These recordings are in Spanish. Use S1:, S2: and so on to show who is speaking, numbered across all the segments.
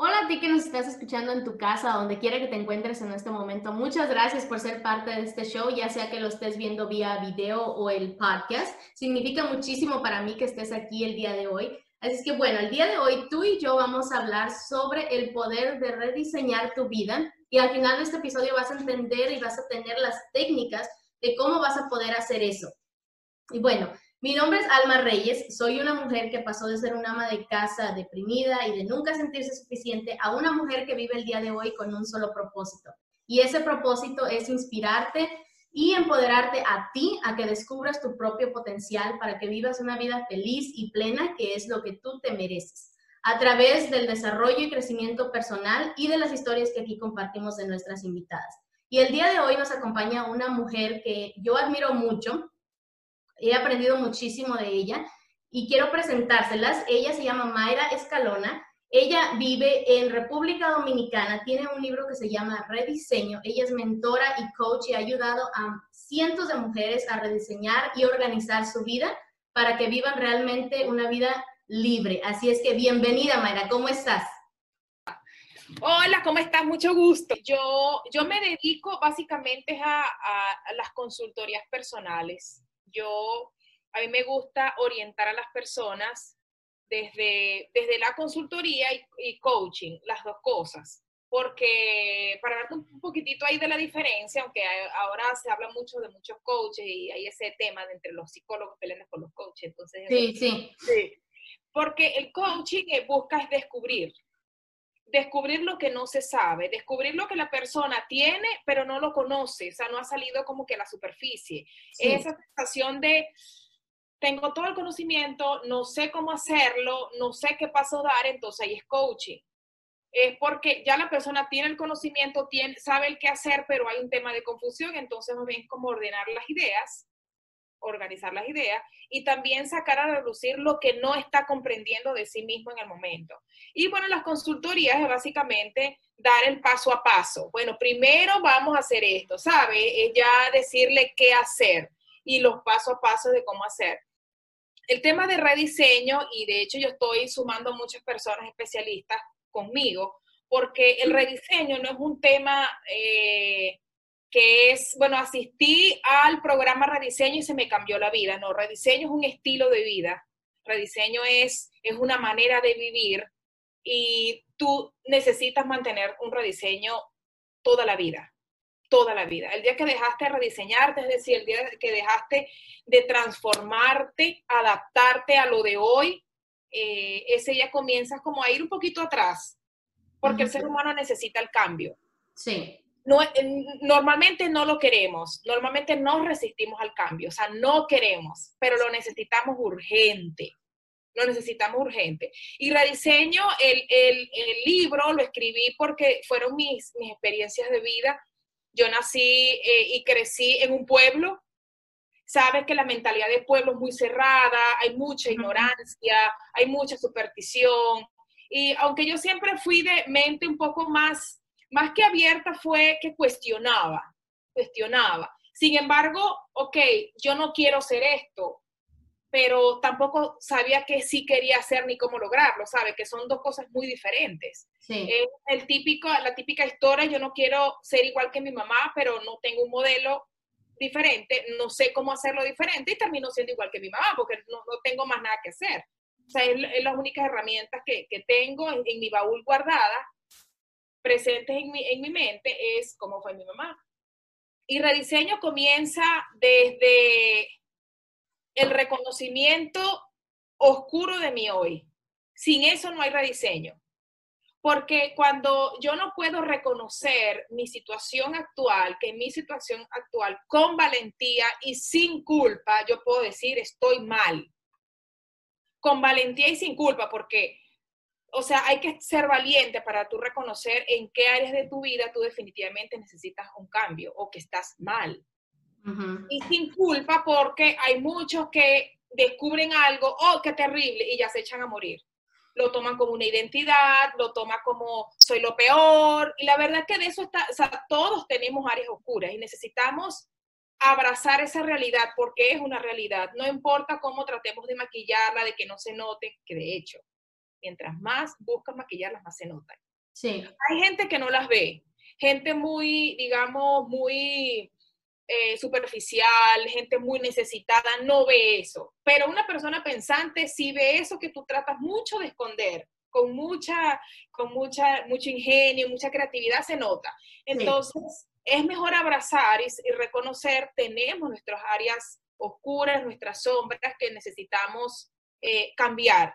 S1: Hola a ti que nos estás escuchando en tu casa, donde quiera que te encuentres en este momento. Muchas gracias por ser parte de este show, ya sea que lo estés viendo vía video o el podcast. Significa muchísimo para mí que estés aquí el día de hoy. Así es que bueno, el día de hoy tú y yo vamos a hablar sobre el poder de rediseñar tu vida y al final de este episodio vas a entender y vas a tener las técnicas de cómo vas a poder hacer eso. Y bueno, mi nombre es Alma Reyes, soy una mujer que pasó de ser una ama de casa deprimida y de nunca sentirse suficiente a una mujer que vive el día de hoy con un solo propósito. Y ese propósito es inspirarte y empoderarte a ti a que descubras tu propio potencial para que vivas una vida feliz y plena, que es lo que tú te mereces, a través del desarrollo y crecimiento personal y de las historias que aquí compartimos de nuestras invitadas. Y el día de hoy nos acompaña una mujer que yo admiro mucho, He aprendido muchísimo de ella y quiero presentárselas. Ella se llama Mayra Escalona. Ella vive en República Dominicana, tiene un libro que se llama Rediseño. Ella es mentora y coach y ha ayudado a cientos de mujeres a rediseñar y organizar su vida para que vivan realmente una vida libre. Así es que bienvenida, Mayra, ¿cómo estás?
S2: Hola, ¿cómo estás? Mucho gusto. Yo, yo me dedico básicamente a, a las consultorías personales yo, a mí me gusta orientar a las personas desde, desde la consultoría y, coaching, las dos cosas. Porque para darte un poquitito ahí de la diferencia, aunque ahora se habla mucho de muchos coaches y hay ese tema de entre los psicólogos peleando con los coaches, entonces...
S1: Sí, sí.
S2: sí. Porque el coaching busca es descubrir, descubrir lo que no se sabe, descubrir lo que la persona tiene, pero no lo conoce, o sea, no ha salido como que a la superficie. Esa sensación de, tengo todo el conocimiento, no sé cómo hacerlo, no sé qué paso dar, entonces ahí es coaching. Es porque ya la persona tiene el conocimiento, tiene, sabe el qué hacer, pero hay un tema de confusión, entonces más bien es como ordenar las ideas organizar las ideas y también sacar a reducir lo que no está comprendiendo de sí mismo en el momento. Y bueno, las consultorías es básicamente dar el paso a paso. Bueno, primero vamos a hacer esto, ¿sabe? Es ya decirle qué hacer y los pasos a paso de cómo hacer. El tema de rediseño, y de hecho yo estoy sumando muchas personas especialistas conmigo, porque el rediseño no es un tema... Eh, que es, bueno, asistí al programa Rediseño y se me cambió la vida. No, Rediseño es un estilo de vida, Rediseño es, es una manera de vivir y tú necesitas mantener un rediseño toda la vida, toda la vida. El día que dejaste de rediseñarte, es decir, el día que dejaste de transformarte, adaptarte a lo de hoy, eh, ese ya comienzas como a ir un poquito atrás, porque el ser humano necesita el cambio.
S1: Sí
S2: no, normalmente no lo queremos, normalmente no resistimos al cambio, o sea, no queremos, pero lo necesitamos urgente, lo necesitamos urgente. Y rediseño, el, el, libro lo escribí porque fueron mis, mis experiencias de vida. Yo nací eh, y crecí en un pueblo, sabes que la mentalidad de pueblo es muy cerrada, hay mucha ignorancia, hay mucha superstición. Y aunque yo siempre fui de mente un poco más más que abierta fue que cuestionaba, cuestionaba. Sin embargo, ok, yo no quiero hacer esto, pero tampoco sabía que sí quería hacer ni cómo lograrlo, ¿sabe? Que son dos cosas muy diferentes.
S1: Sí.
S2: el típico, la típica historia, yo no quiero ser igual que mi mamá, pero no tengo un modelo diferente, no sé cómo hacerlo diferente y termino siendo igual que mi mamá porque no, tengo más nada que hacer. O sea, es, las únicas herramientas que, tengo en, en mi baúl guardada presentes en mi, en mi mente es cómo fue mi mamá. Y rediseño comienza desde el reconocimiento oscuro de mi hoy. Sin eso no hay rediseño. Porque cuando yo no puedo reconocer mi situación actual, que mi situación actual con valentía y sin culpa, yo puedo decir estoy mal. Con valentía y sin culpa, porque, o sea, hay que ser valiente para tú reconocer en qué áreas de tu vida tú definitivamente necesitas un cambio o que estás mal. Y sin culpa porque hay muchos que descubren algo, oh, qué terrible, y ya se echan a morir. Lo toman como una identidad, lo toman como soy lo peor, y la verdad que de eso está, o sea, todos tenemos áreas oscuras y necesitamos abrazar esa realidad porque es una realidad, no importa cómo tratemos de maquillarla, de que no se note, que de hecho, mientras más buscas maquillarlas, más se notan.
S1: Sí.
S2: Hay gente que no las ve, gente muy, digamos, muy eh, superficial, gente muy necesitada, no ve eso. Pero una persona pensante sí ve eso que tú tratas mucho de esconder, con mucha, con mucha, mucho ingenio, mucha creatividad, se nota. Entonces, es mejor abrazar y, reconocer, tenemos nuestras áreas oscuras, nuestras sombras que necesitamos eh, cambiar.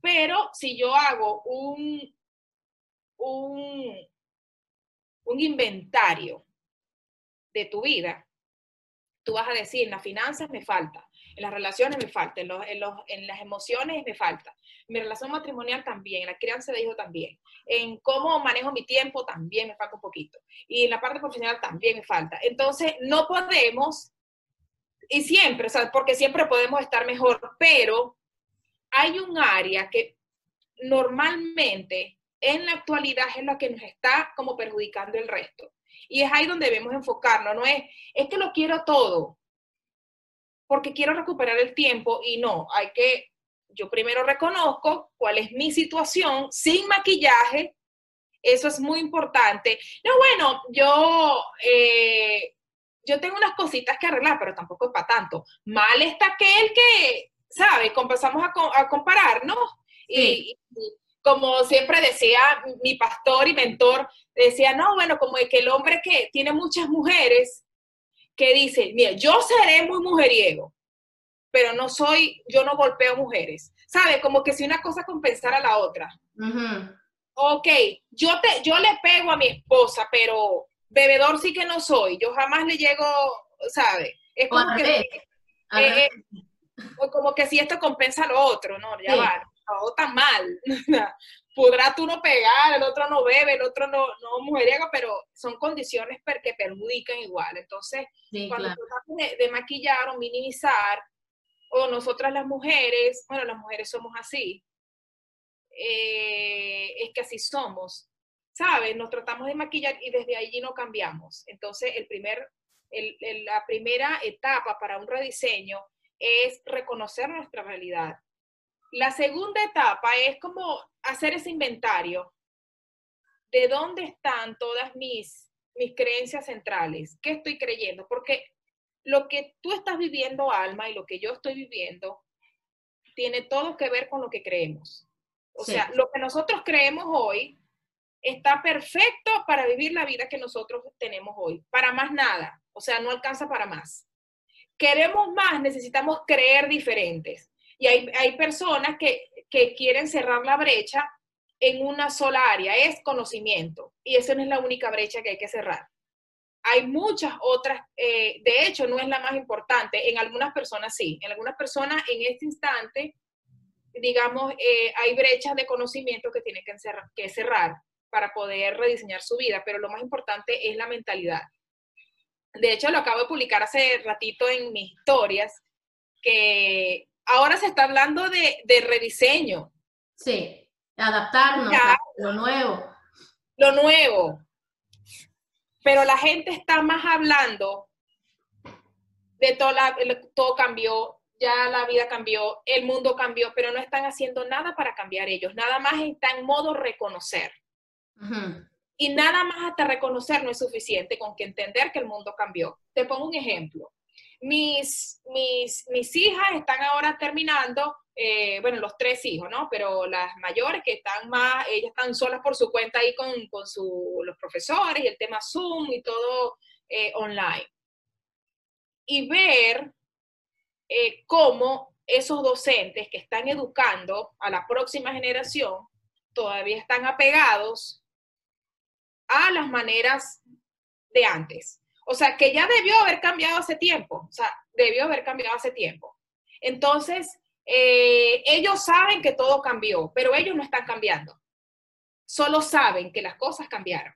S2: Pero si yo hago un, un, un inventario de tu vida, tú vas a decir, en las finanzas me falta, en las relaciones me falta, en, en, las emociones me falta, en mi relación matrimonial también, en la crianza de hijos también, en cómo manejo mi tiempo también me falta un poquito, y en la parte profesional también me falta. Entonces, no podemos, y siempre, o sea, porque siempre podemos estar mejor, pero hay un área que normalmente en la actualidad es la que nos está como perjudicando el resto. Y es ahí donde debemos enfocarnos, no es, es que lo quiero todo, porque quiero recuperar el tiempo y no, hay que, yo primero reconozco cuál es mi situación sin maquillaje, eso es muy importante. No, bueno, yo, eh, yo tengo unas cositas que arreglar, pero tampoco es para tanto. Mal está aquel que, ¿sabe? Comenzamos a, a comparar, ¿no? y, como siempre decía mi pastor y mentor, decía, no, bueno, como que el hombre que tiene muchas mujeres, que dice, mira, yo seré muy mujeriego, pero no soy, yo no golpeo mujeres. ¿Sabe? Como que si una cosa compensara a la otra. Ok, yo, te, yo le pego a mi esposa, pero bebedor sí que no soy. Yo jamás le llego, ¿sabe? Es como que... Eh, eh, como que si esto compensa lo otro, ¿no? Ya va no tan mal. Podrá tú no pegar, el otro no bebe, el otro no, no mujeriego, pero son condiciones que perjudican igual. Entonces, cuando tratamos de, maquillar o minimizar, o nosotras las mujeres, bueno, las mujeres somos así, eh, es que así somos, ¿sabes? Nos tratamos de maquillar y desde allí no cambiamos. Entonces, el primer, la primera etapa para un rediseño es reconocer nuestra realidad, la segunda etapa es como hacer ese inventario de dónde están todas mis, mis creencias centrales, qué estoy creyendo, porque lo que tú estás viviendo, Alma, y lo que yo estoy viviendo, tiene todo que ver con lo que creemos. O sea, lo que nosotros creemos hoy está perfecto para vivir la vida que nosotros tenemos hoy, para más nada, o sea, no alcanza para más. Queremos más, necesitamos creer diferentes. Y hay, hay personas que, que quieren cerrar la brecha en una sola área, es conocimiento. Y esa no es la única brecha que hay que cerrar. Hay muchas otras, eh, de hecho no es la más importante, en algunas personas sí, en algunas personas en este instante, digamos, eh, hay brechas de conocimiento que tienen que que cerrar para poder rediseñar su vida, pero lo más importante es la mentalidad. De hecho, lo acabo de publicar hace ratito en mis historias, que ahora se está hablando de, rediseño.
S1: Sí, adaptarnos a lo nuevo.
S2: Lo nuevo. Pero la gente está más hablando de todo, todo cambió, ya la vida cambió, el mundo cambió, pero no están haciendo nada para cambiar ellos. Nada más está en modo reconocer. Y nada más hasta reconocer no es suficiente con que entender que el mundo cambió. Te pongo un ejemplo. Mis, mis, mis hijas están ahora terminando, eh, bueno, los tres hijos, ¿no? Pero las mayores que están más, ellas están solas por su cuenta ahí con, con su, los profesores y el tema Zoom y todo eh, online. Y ver eh, cómo esos docentes que están educando a la próxima generación todavía están apegados a las maneras de antes. O sea, que ya debió haber cambiado hace tiempo. O sea, debió haber cambiado hace tiempo. Entonces, eh, ellos saben que todo cambió, pero ellos no están cambiando. Solo saben que las cosas cambiaron,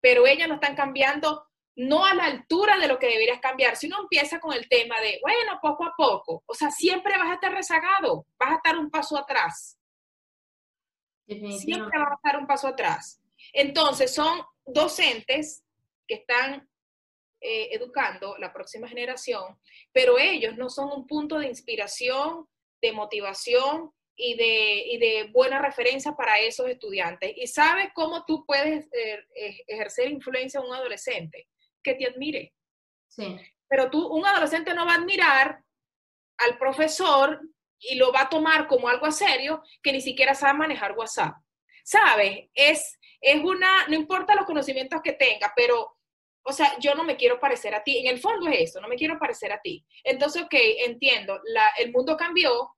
S2: pero ellas no están cambiando no a la altura de lo que deberías cambiar. Si uno empieza con el tema de, bueno, poco a poco, o sea, siempre vas a estar rezagado, vas a estar un paso atrás. Siempre vas a estar un paso atrás. Entonces, son docentes que están eh, educando la próxima generación, pero ellos no son un punto de inspiración, de motivación y de, de buena referencia para esos estudiantes. Y sabes cómo tú puedes eh, ejercer influencia en un adolescente, que te admire. Sí. Pero tú, un adolescente no va a admirar al profesor y lo va a tomar como algo serio que ni siquiera sabe manejar WhatsApp. ¿Sabes? Es, es una, no importa los conocimientos que tenga, pero, o sea, yo no me quiero parecer a ti. En el fondo es eso, no me quiero parecer a ti. Entonces, ok, entiendo, la, el mundo cambió.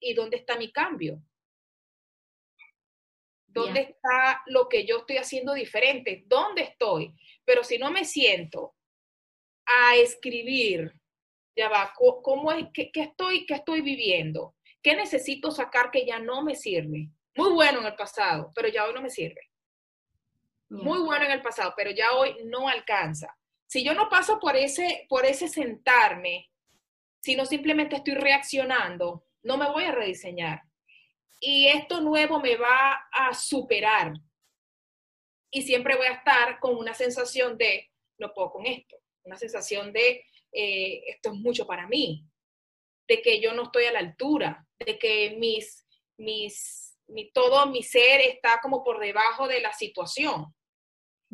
S2: ¿Y dónde está mi cambio? ¿Dónde está lo que yo estoy haciendo diferente? ¿Dónde estoy? Pero si no me siento a escribir, ya va, ¿cómo es, qué, estoy, qué estoy viviendo? ¿Qué necesito sacar que ya no me sirve? Muy bueno en el pasado, pero ya hoy no me sirve. Muy bueno en el pasado, pero ya hoy no alcanza. Si yo no paso por ese, por ese sentarme, sino simplemente estoy reaccionando, no me voy a rediseñar. Y esto nuevo me va a superar. Y siempre voy a estar con una sensación de, no puedo con esto, una sensación de, eh, esto es mucho para mí, de que yo no estoy a la altura, de que mis, mis mi, todo mi ser está como por debajo de la situación.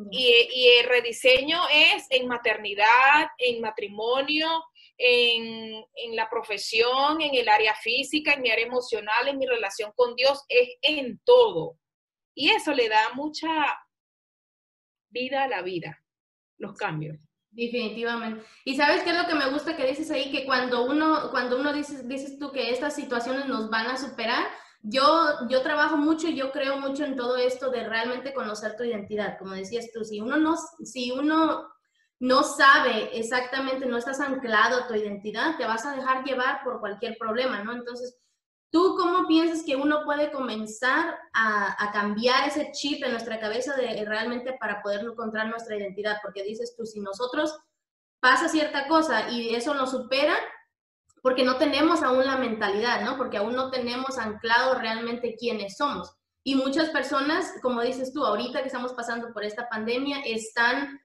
S2: Y, el rediseño es en maternidad, en matrimonio, en, en, la profesión, en el área física, en mi área emocional, en mi relación con Dios, es en todo. Y eso le da mucha vida a la vida, los cambios.
S1: Definitivamente. Y sabes qué es lo que me gusta que dices ahí, que cuando uno, cuando uno dices, dices tú que estas situaciones nos van a superar, yo, yo trabajo mucho y yo creo mucho en todo esto de realmente conocer tu identidad, como decías tú, si uno no, si uno no sabe exactamente, no estás anclado a tu identidad, te vas a dejar llevar por cualquier problema, ¿no? Entonces, ¿tú cómo piensas que uno puede comenzar a, a cambiar ese chip en nuestra cabeza de realmente para poder encontrar nuestra identidad? Porque dices tú, si nosotros pasa cierta cosa y eso nos supera, porque no tenemos aún la mentalidad, ¿no? Porque aún no tenemos anclado realmente quiénes somos. Y muchas personas, como dices tú, ahorita que estamos pasando por esta pandemia, están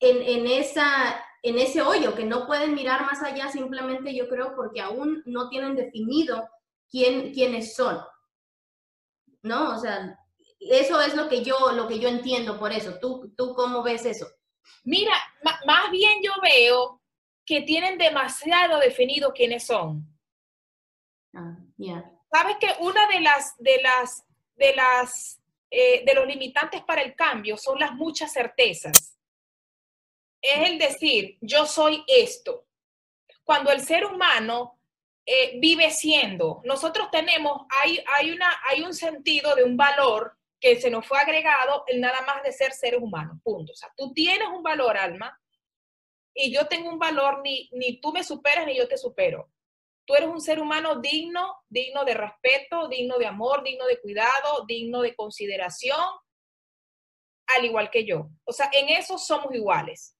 S1: en, en, esa, en ese hoyo, que no pueden mirar más allá simplemente, yo creo, porque aún no tienen definido quién, quiénes son. ¿No? O sea, eso es lo que yo, lo que yo entiendo por eso. ¿Tú, tú cómo ves eso?
S2: Mira, más bien yo veo que tienen demasiado definido quiénes son. Ah, Sabes que una de las, de las, de las, eh, de los limitantes para el cambio son las muchas certezas. Es el decir, yo soy esto. Cuando el ser humano eh, vive siendo, nosotros tenemos, hay, hay, una, hay un sentido de un valor que se nos fue agregado el nada más de ser seres humanos, punto. O sea, tú tienes un valor, alma, y yo tengo un valor, ni, ni tú me superas ni yo te supero. Tú eres un ser humano digno, digno de respeto, digno de amor, digno de cuidado, digno de consideración, al igual que yo. O sea, en eso somos iguales.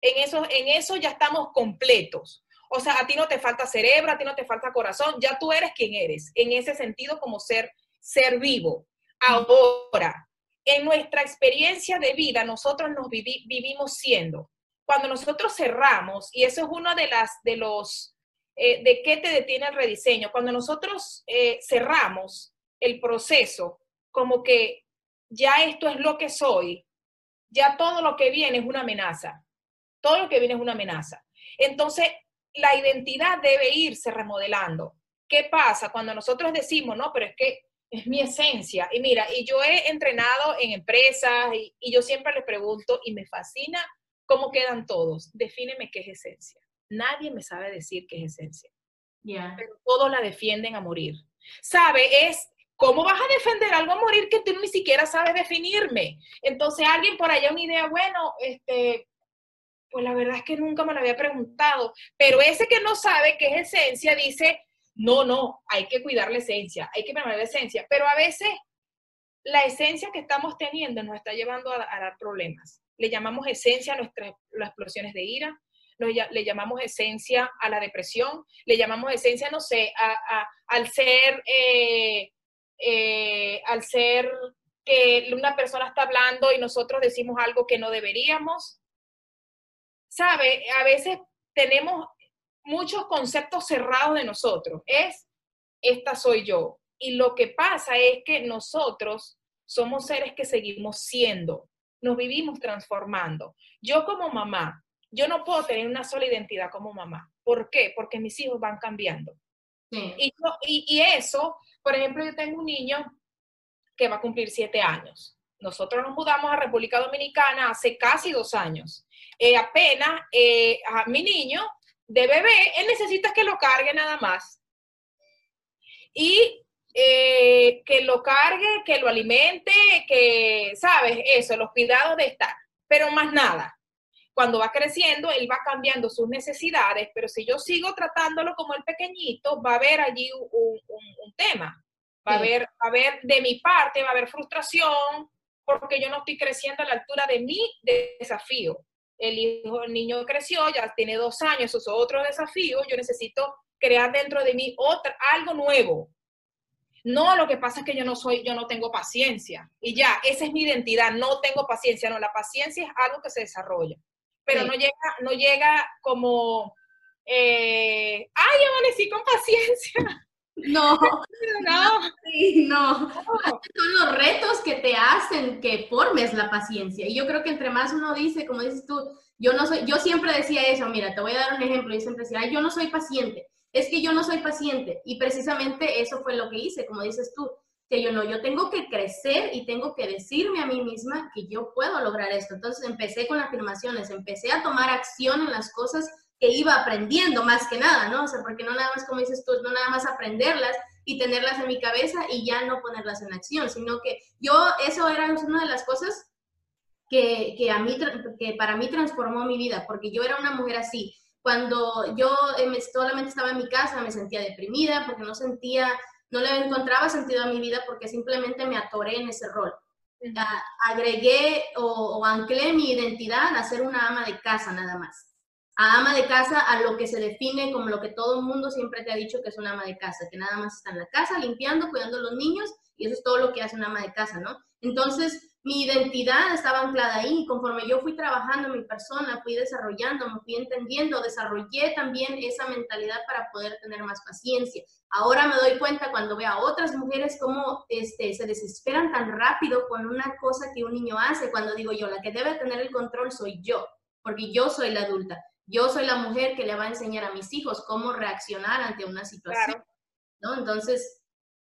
S2: En eso, en eso ya estamos completos. O sea, a ti no te falta cerebro, a ti no te falta corazón, ya tú eres quien eres, en ese sentido como ser, ser vivo. Ahora, en nuestra experiencia de vida, nosotros nos vivimos siendo cuando nosotros cerramos, y eso es uno de las, de los, eh, de qué te detiene el rediseño, cuando nosotros eh, cerramos el proceso, como que ya esto es lo que soy, ya todo lo que viene es una amenaza, todo lo que viene es una amenaza. Entonces, la identidad debe irse remodelando. ¿Qué pasa cuando nosotros decimos, no, pero es que es mi esencia? Y mira, y yo he entrenado en empresas y, y yo siempre les pregunto y me fascina ¿Cómo quedan todos? Defíneme qué es esencia. Nadie me sabe decir qué es esencia. Pero todos la defienden a morir. ¿Sabe? Es ¿Cómo vas a defender algo a morir que tú ni siquiera sabes definirme? Entonces alguien por allá una idea, bueno, este, pues la verdad es que nunca me lo había preguntado, pero ese que no sabe qué es esencia dice, no, no, hay que cuidar la esencia, hay que permanecer la esencia, pero a veces la esencia que estamos teniendo nos está llevando a, dar problemas. Le llamamos esencia a nuestras las explosiones de ira, le llamamos esencia a la depresión, le llamamos esencia, no sé, al ser, eh, eh, al ser que una persona está hablando y nosotros decimos algo que no deberíamos. ¿Sabe? A veces tenemos muchos conceptos cerrados de nosotros. Es, esta soy yo. Y lo que pasa es que nosotros somos seres que seguimos siendo, nos vivimos transformando. Yo como mamá, yo no puedo tener una sola identidad como mamá. ¿Por qué? Porque mis hijos van cambiando. Y, y, eso, por ejemplo, yo tengo un niño que va a cumplir siete años. Nosotros nos mudamos a República Dominicana hace casi dos años. Eh, apenas eh, a mi niño de bebé, él necesita que lo cargue nada más. Y eh, que lo cargue, que lo alimente, que, ¿sabes? Eso, los cuidados de estar. Pero más nada. Cuando va creciendo, él va cambiando sus necesidades, pero si yo sigo tratándolo como el pequeñito, va a haber allí un, tema. Va a, haber, va a haber, de mi parte, va a haber frustración, porque yo no estoy creciendo a la altura de mi desafío el hijo, el niño creció, ya tiene dos años, eso es otro desafío, yo necesito crear dentro de mí otra, algo nuevo. No, lo que pasa es que yo no soy, yo no tengo paciencia. Y ya, esa es mi identidad, no tengo paciencia. No, la paciencia es algo que se desarrolla. Pero no llega, no llega como, eh, ay, amanecí con paciencia.
S1: No, no, no. Son los retos que te hacen que formes la paciencia. Y yo creo que entre más uno dice, como dices tú, yo no soy, yo siempre decía eso, mira, te voy a dar un ejemplo, yo siempre decía, yo no soy paciente, es que yo no soy paciente. Y precisamente eso fue lo que hice, como dices tú, que yo no, yo tengo que crecer y tengo que decirme a mí misma que yo puedo lograr esto. Entonces empecé con afirmaciones, empecé a tomar acción en las cosas que iba aprendiendo más que nada, ¿no? O sea, porque no nada más, como dices tú, no nada más aprenderlas y tenerlas en mi cabeza y ya no ponerlas en acción, sino que yo, eso era una de las cosas que, que que para mí transformó mi vida, porque yo era una mujer así. Cuando yo eh, solamente estaba en mi casa, me sentía deprimida porque no sentía, no le encontraba sentido a mi vida porque simplemente me atoré en ese rol. agregué o, o anclé mi identidad a ser una ama de casa nada más a ama de casa a lo que se define como lo que todo el mundo siempre te ha dicho que es una ama de casa, que nada más está en la casa limpiando, cuidando a los niños y eso es todo lo que hace una ama de casa, ¿no? Entonces, mi identidad estaba anclada ahí conforme yo fui trabajando en mi persona, fui desarrollando, me fui entendiendo, desarrollé también esa mentalidad para poder tener más paciencia. Ahora me doy cuenta cuando veo a otras mujeres cómo este, se desesperan tan rápido con una cosa que un niño hace, cuando digo yo, la que debe tener el control soy yo, porque yo soy la adulta yo soy la mujer que le va a enseñar a mis hijos cómo reaccionar ante una situación, ¿no? Entonces,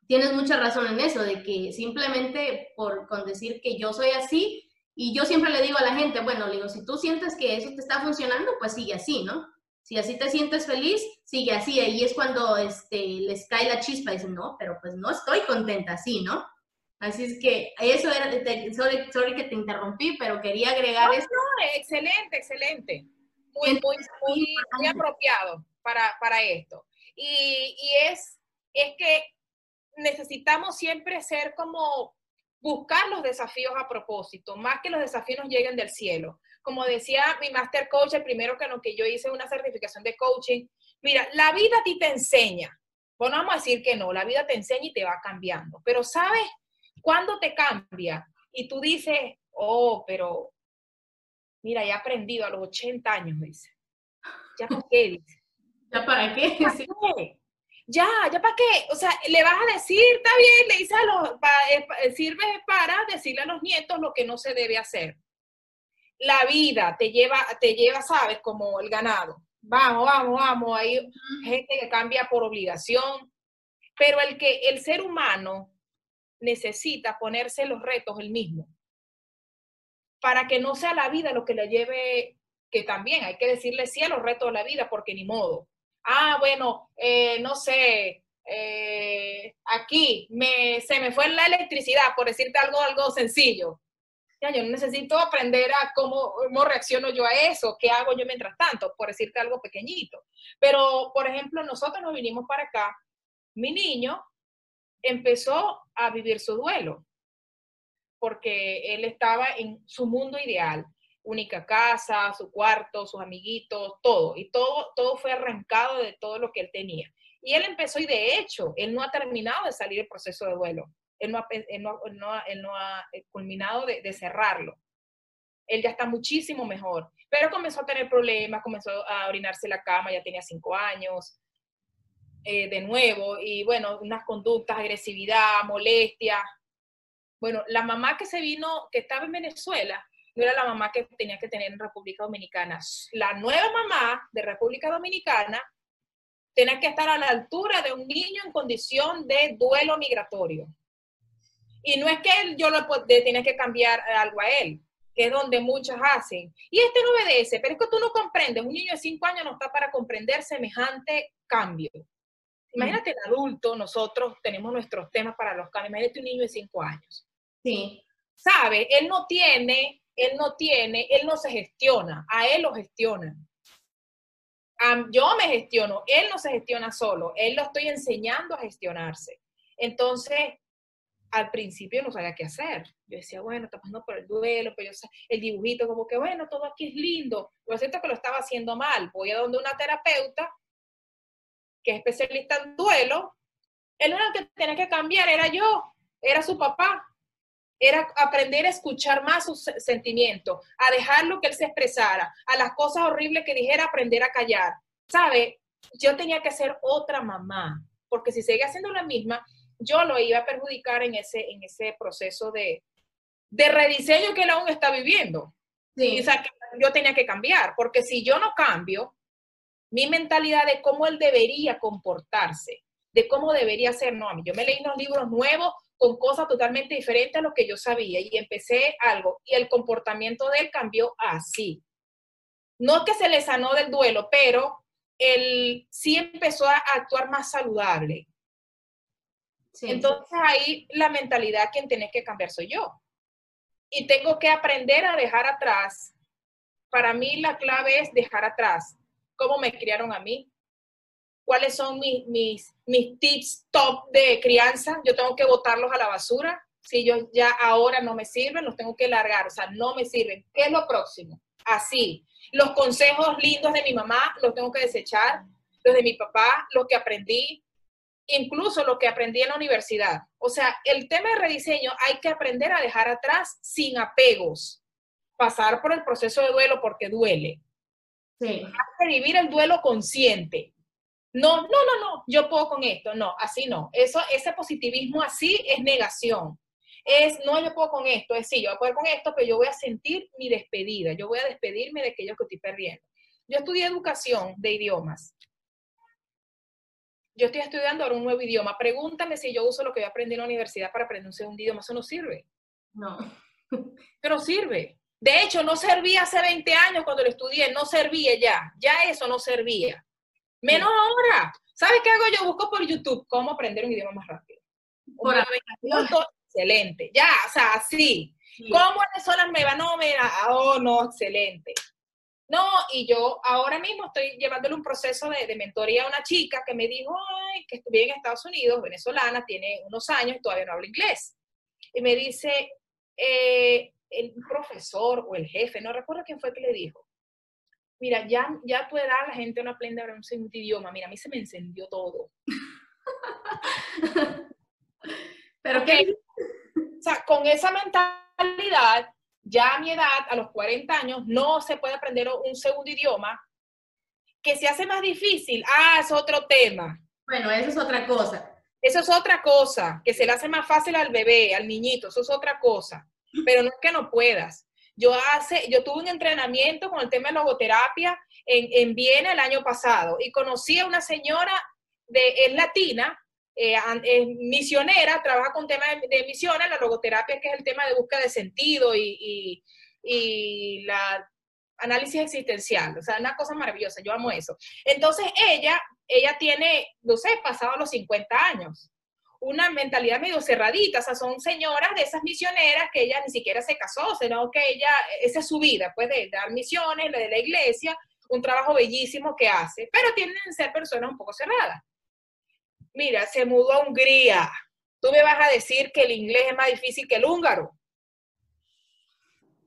S1: tienes mucha razón en eso, de que simplemente por con decir que yo soy así, y yo siempre le digo a la gente, bueno, le digo, si tú sientes que eso te está funcionando, pues sigue así, ¿no? Si así te sientes feliz, sigue así. Ahí es cuando este, les cae la chispa y dicen, no, pero pues no estoy contenta así, ¿no? Así es que eso era, sorry, sorry que te interrumpí, pero quería agregar eso.
S2: No, excelente, excelente muy, muy, muy, apropiado para, para esto. Y, y, es, es que necesitamos siempre ser como buscar los desafíos a propósito, más que los desafíos nos lleguen del cielo. Como decía mi master coach, el primero que, lo que yo hice una certificación de coaching, mira, la vida a ti te enseña. Bueno, vamos a decir que no, la vida te enseña y te va cambiando. Pero ¿sabes cuándo te cambia? Y tú dices, oh, pero Mira, he aprendido a los 80 años, dice. ¿Ya para qué? Dice.
S1: ¿Ya para qué?
S2: Ya, ¿ya para qué? O sea, le vas a decir, está bien, le dices a los, eh, eh, sirve para decirle a los nietos lo que no se debe hacer. La vida te lleva, te lleva, sabes, como el ganado. Vamos, vamos, vamos. Hay gente que cambia por obligación. Pero el que el ser humano necesita ponerse los retos el mismo para que no sea la vida lo que le lleve, que también hay que decirle sí a los retos de la vida, porque ni modo. Ah, bueno, eh, no sé, eh, aquí me, se me fue la electricidad, por decirte algo, algo sencillo. Ya, yo necesito aprender a cómo, cómo reacciono yo a eso, qué hago yo mientras tanto, por decirte algo pequeñito. Pero, por ejemplo, nosotros nos vinimos para acá, mi niño empezó a vivir su duelo, porque él estaba en su mundo ideal, única casa, su cuarto, sus amiguitos, todo, y todo, todo fue arrancado de todo lo que él tenía. Y él empezó y de hecho, él no ha terminado de salir el proceso de duelo. Él no ha, él no, ha eh, culminado de, cerrarlo. Él ya está muchísimo mejor, pero comenzó a tener problemas, comenzó a orinarse la cama, ya tenía cinco años, eh, de nuevo, y bueno, unas conductas, agresividad, molestia. Bueno, la mamá que se vino, que estaba en Venezuela, no era la mamá que tenía que tener en República Dominicana. La nueva mamá de República Dominicana tiene que estar a la altura de un niño en condición de duelo migratorio. Y no es que yo lo tiene que cambiar algo a él, que es donde muchos hacen. Y este no obedece, pero es que tú no comprendes. Un niño de cinco años no está para comprender semejante cambio. Imagínate el adulto, nosotros tenemos nuestros temas para los cambios. Imagínate un niño de cinco años.
S1: Sí.
S2: ¿Sabe? Él no tiene, él no tiene, él no se gestiona, a él lo gestionan yo me gestiono, él no se gestiona solo, él lo estoy enseñando a gestionarse. Entonces, al principio no sabía qué hacer. Yo decía, bueno, está pasando por el duelo, pero yo, el dibujito, como que, bueno, todo aquí es lindo. Lo siento que lo estaba haciendo mal. Voy a donde una terapeuta que es especialista en duelo. El único que tenía que cambiar era yo, era su papá era aprender a escuchar más sus sentimientos, a dejarlo que él se expresara, a las cosas horribles que dijera, aprender a callar. ¿Sabe? Yo tenía que ser otra mamá, porque si seguía haciendo la misma, yo lo iba a perjudicar en ese, en ese proceso de, de rediseño que él aún está viviendo. Sí. O sea, que yo tenía que cambiar, porque si yo no cambio, mi mentalidad de cómo él debería comportarse, de cómo debería ser, no, a mí yo me leí unos libros nuevos con cosas totalmente diferentes a lo que yo sabía y empecé algo y el comportamiento de él cambió así. No que se le sanó del duelo, pero él sí empezó a actuar más saludable. Entonces ahí la mentalidad quien tiene que cambiar soy yo. Y tengo que aprender a dejar atrás. Para mí la clave es dejar atrás cómo me criaron a mí, cuáles son mis, mis, mis tips top de crianza, yo tengo que botarlos a la basura. Si yo ya ahora no me sirven, los tengo que largar, o sea, no me sirven. ¿Qué es lo próximo? Así. Los consejos lindos de mi mamá los tengo que desechar, los de mi papá, los que aprendí, incluso lo que aprendí en la universidad. O sea, el tema de rediseño hay que aprender a dejar atrás sin apegos, pasar por el proceso de duelo porque duele. Sí. Hay que vivir el duelo consciente. No, no, no, no, yo puedo con esto, no, así no. Eso, ese positivismo así es negación. Es, no, yo puedo con esto, es sí, yo voy a poder con esto, pero yo voy a sentir mi despedida, yo voy a despedirme de aquello que estoy perdiendo. Yo estudié educación de idiomas. Yo estoy estudiando ahora un nuevo idioma. Pregúntame si yo uso lo que yo aprendí en la universidad para aprender un segundo idioma. Eso no sirve.
S1: No.
S2: Pero sirve. De hecho, no servía hace 20 años cuando lo estudié, no servía ya. Ya eso no servía. Menos ahora. ¿Sabes qué hago yo? Busco por YouTube cómo aprender un idioma más rápido. Por excelente. Ya, o sea, así. ¿Cómo Venezuela me va? No, mira, oh, no, excelente. No, y yo ahora mismo estoy llevándole un proceso de, mentoría a una chica que me dijo, ay, que estuve en Estados Unidos, venezolana, tiene unos años y todavía no habla inglés. Y me dice, eh, el profesor o el jefe, no recuerdo quién fue que le dijo, mira, ya, ya a tu edad la gente no aprende a hablar un segundo idioma. Mira, a mí se me encendió todo.
S1: Pero que,
S2: o sea, con esa mentalidad, ya a mi edad, a los 40 años, no se puede aprender un segundo idioma, que se hace más difícil. Ah, es otro tema.
S1: Bueno, eso es otra cosa.
S2: Eso es otra cosa, que se le hace más fácil al bebé, al niñito, eso es otra cosa. Pero no es que no puedas. Yo, hace, yo tuve un entrenamiento con el tema de logoterapia en, en Viena el año pasado y conocí a una señora de, es latina, eh, misionera, trabaja con temas de, misiones, la logoterapia que es el tema de búsqueda de sentido y, y, y la análisis existencial, o sea, una cosa maravillosa, yo amo eso. Entonces ella, ella tiene, no sé, pasado los 50 años, una mentalidad medio cerradita, o sea, son señoras de esas misioneras que ella ni siquiera se casó, sino que ella, esa es su vida, pues de dar misiones, de la iglesia, un trabajo bellísimo que hace, pero tienen que ser personas un poco cerradas. Mira, se mudó a Hungría. Tú me vas a decir que el inglés es más difícil que el húngaro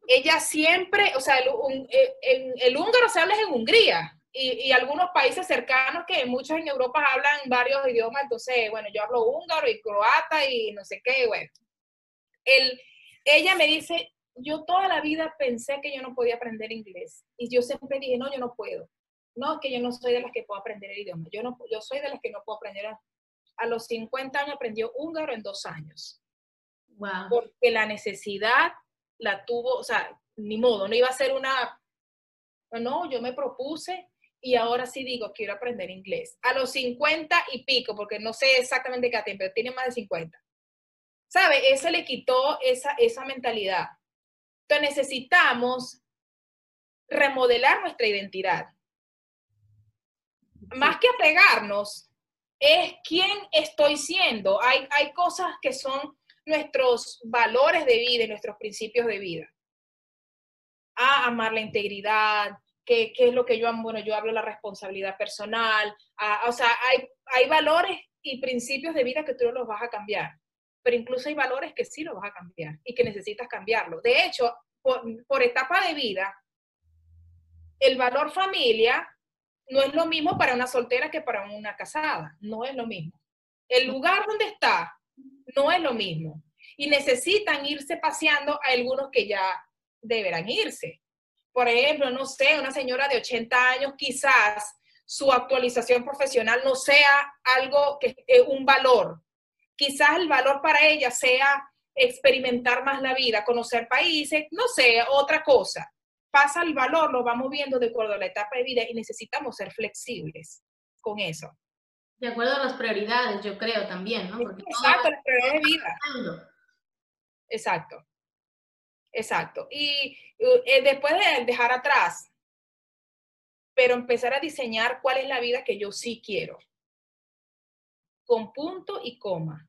S2: ella siempre, o sea, el, eh, el, húngaro se habla en Hungría y, y, algunos países cercanos que muchos en Europa hablan varios idiomas, entonces, bueno, yo hablo húngaro y croata y no sé qué, bueno. El, ella me dice, yo toda la vida pensé que yo no podía aprender inglés y yo siempre dije, no, yo no puedo. No, es que yo no soy de las que puedo aprender el idioma. Yo, no, yo soy de las que no puedo aprender. A, a los 50 años aprendió húngaro en dos años.
S1: Wow.
S2: Porque la necesidad la tuvo, o sea, ni modo, no iba a ser una, no, yo me propuse y ahora sí digo, quiero aprender inglés. A los 50 y pico, porque no sé exactamente qué tiempo, pero tiene más de 50. ¿Sabe? Eso le quitó esa, esa mentalidad. Entonces necesitamos remodelar nuestra identidad. Más que apegarnos, es quién estoy siendo. Hay, hay cosas que son nuestros valores de vida y nuestros principios de vida. A amar la integridad, qué, es lo que yo amo. Bueno, yo hablo de la responsabilidad personal. o sea, hay, hay valores y principios de vida que tú no los vas a cambiar, pero incluso hay valores que sí los vas a cambiar y que necesitas cambiarlo. De hecho, por, por etapa de vida, el valor familia no es lo mismo para una soltera que para una casada, no es lo mismo. El lugar donde está no es lo mismo. Y necesitan irse paseando a algunos que ya deberán irse. Por ejemplo, no sé, una señora de 80 años, quizás su actualización profesional no sea algo que es un valor. Quizás el valor para ella sea experimentar más la vida, conocer países, no sé, otra cosa. Pasa el valor, lo vamos viendo de acuerdo a la etapa de vida y necesitamos ser flexibles con eso.
S1: De acuerdo a las prioridades, yo creo también, ¿no?
S2: Exacto, las prioridades de vida. Exacto. Exacto. Y eh, después de dejar atrás, pero empezar a diseñar cuál es la vida que yo sí quiero. Con punto y coma.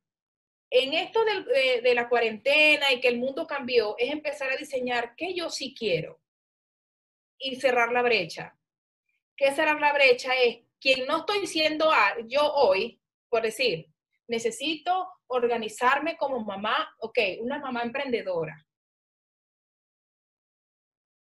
S2: En esto de, de la cuarentena y que el mundo cambió, es empezar a diseñar qué yo sí quiero y cerrar la brecha. ¿Qué cerrar la brecha? Es quien no estoy siendo yo hoy, por decir, necesito organizarme como mamá, ok, una mamá emprendedora,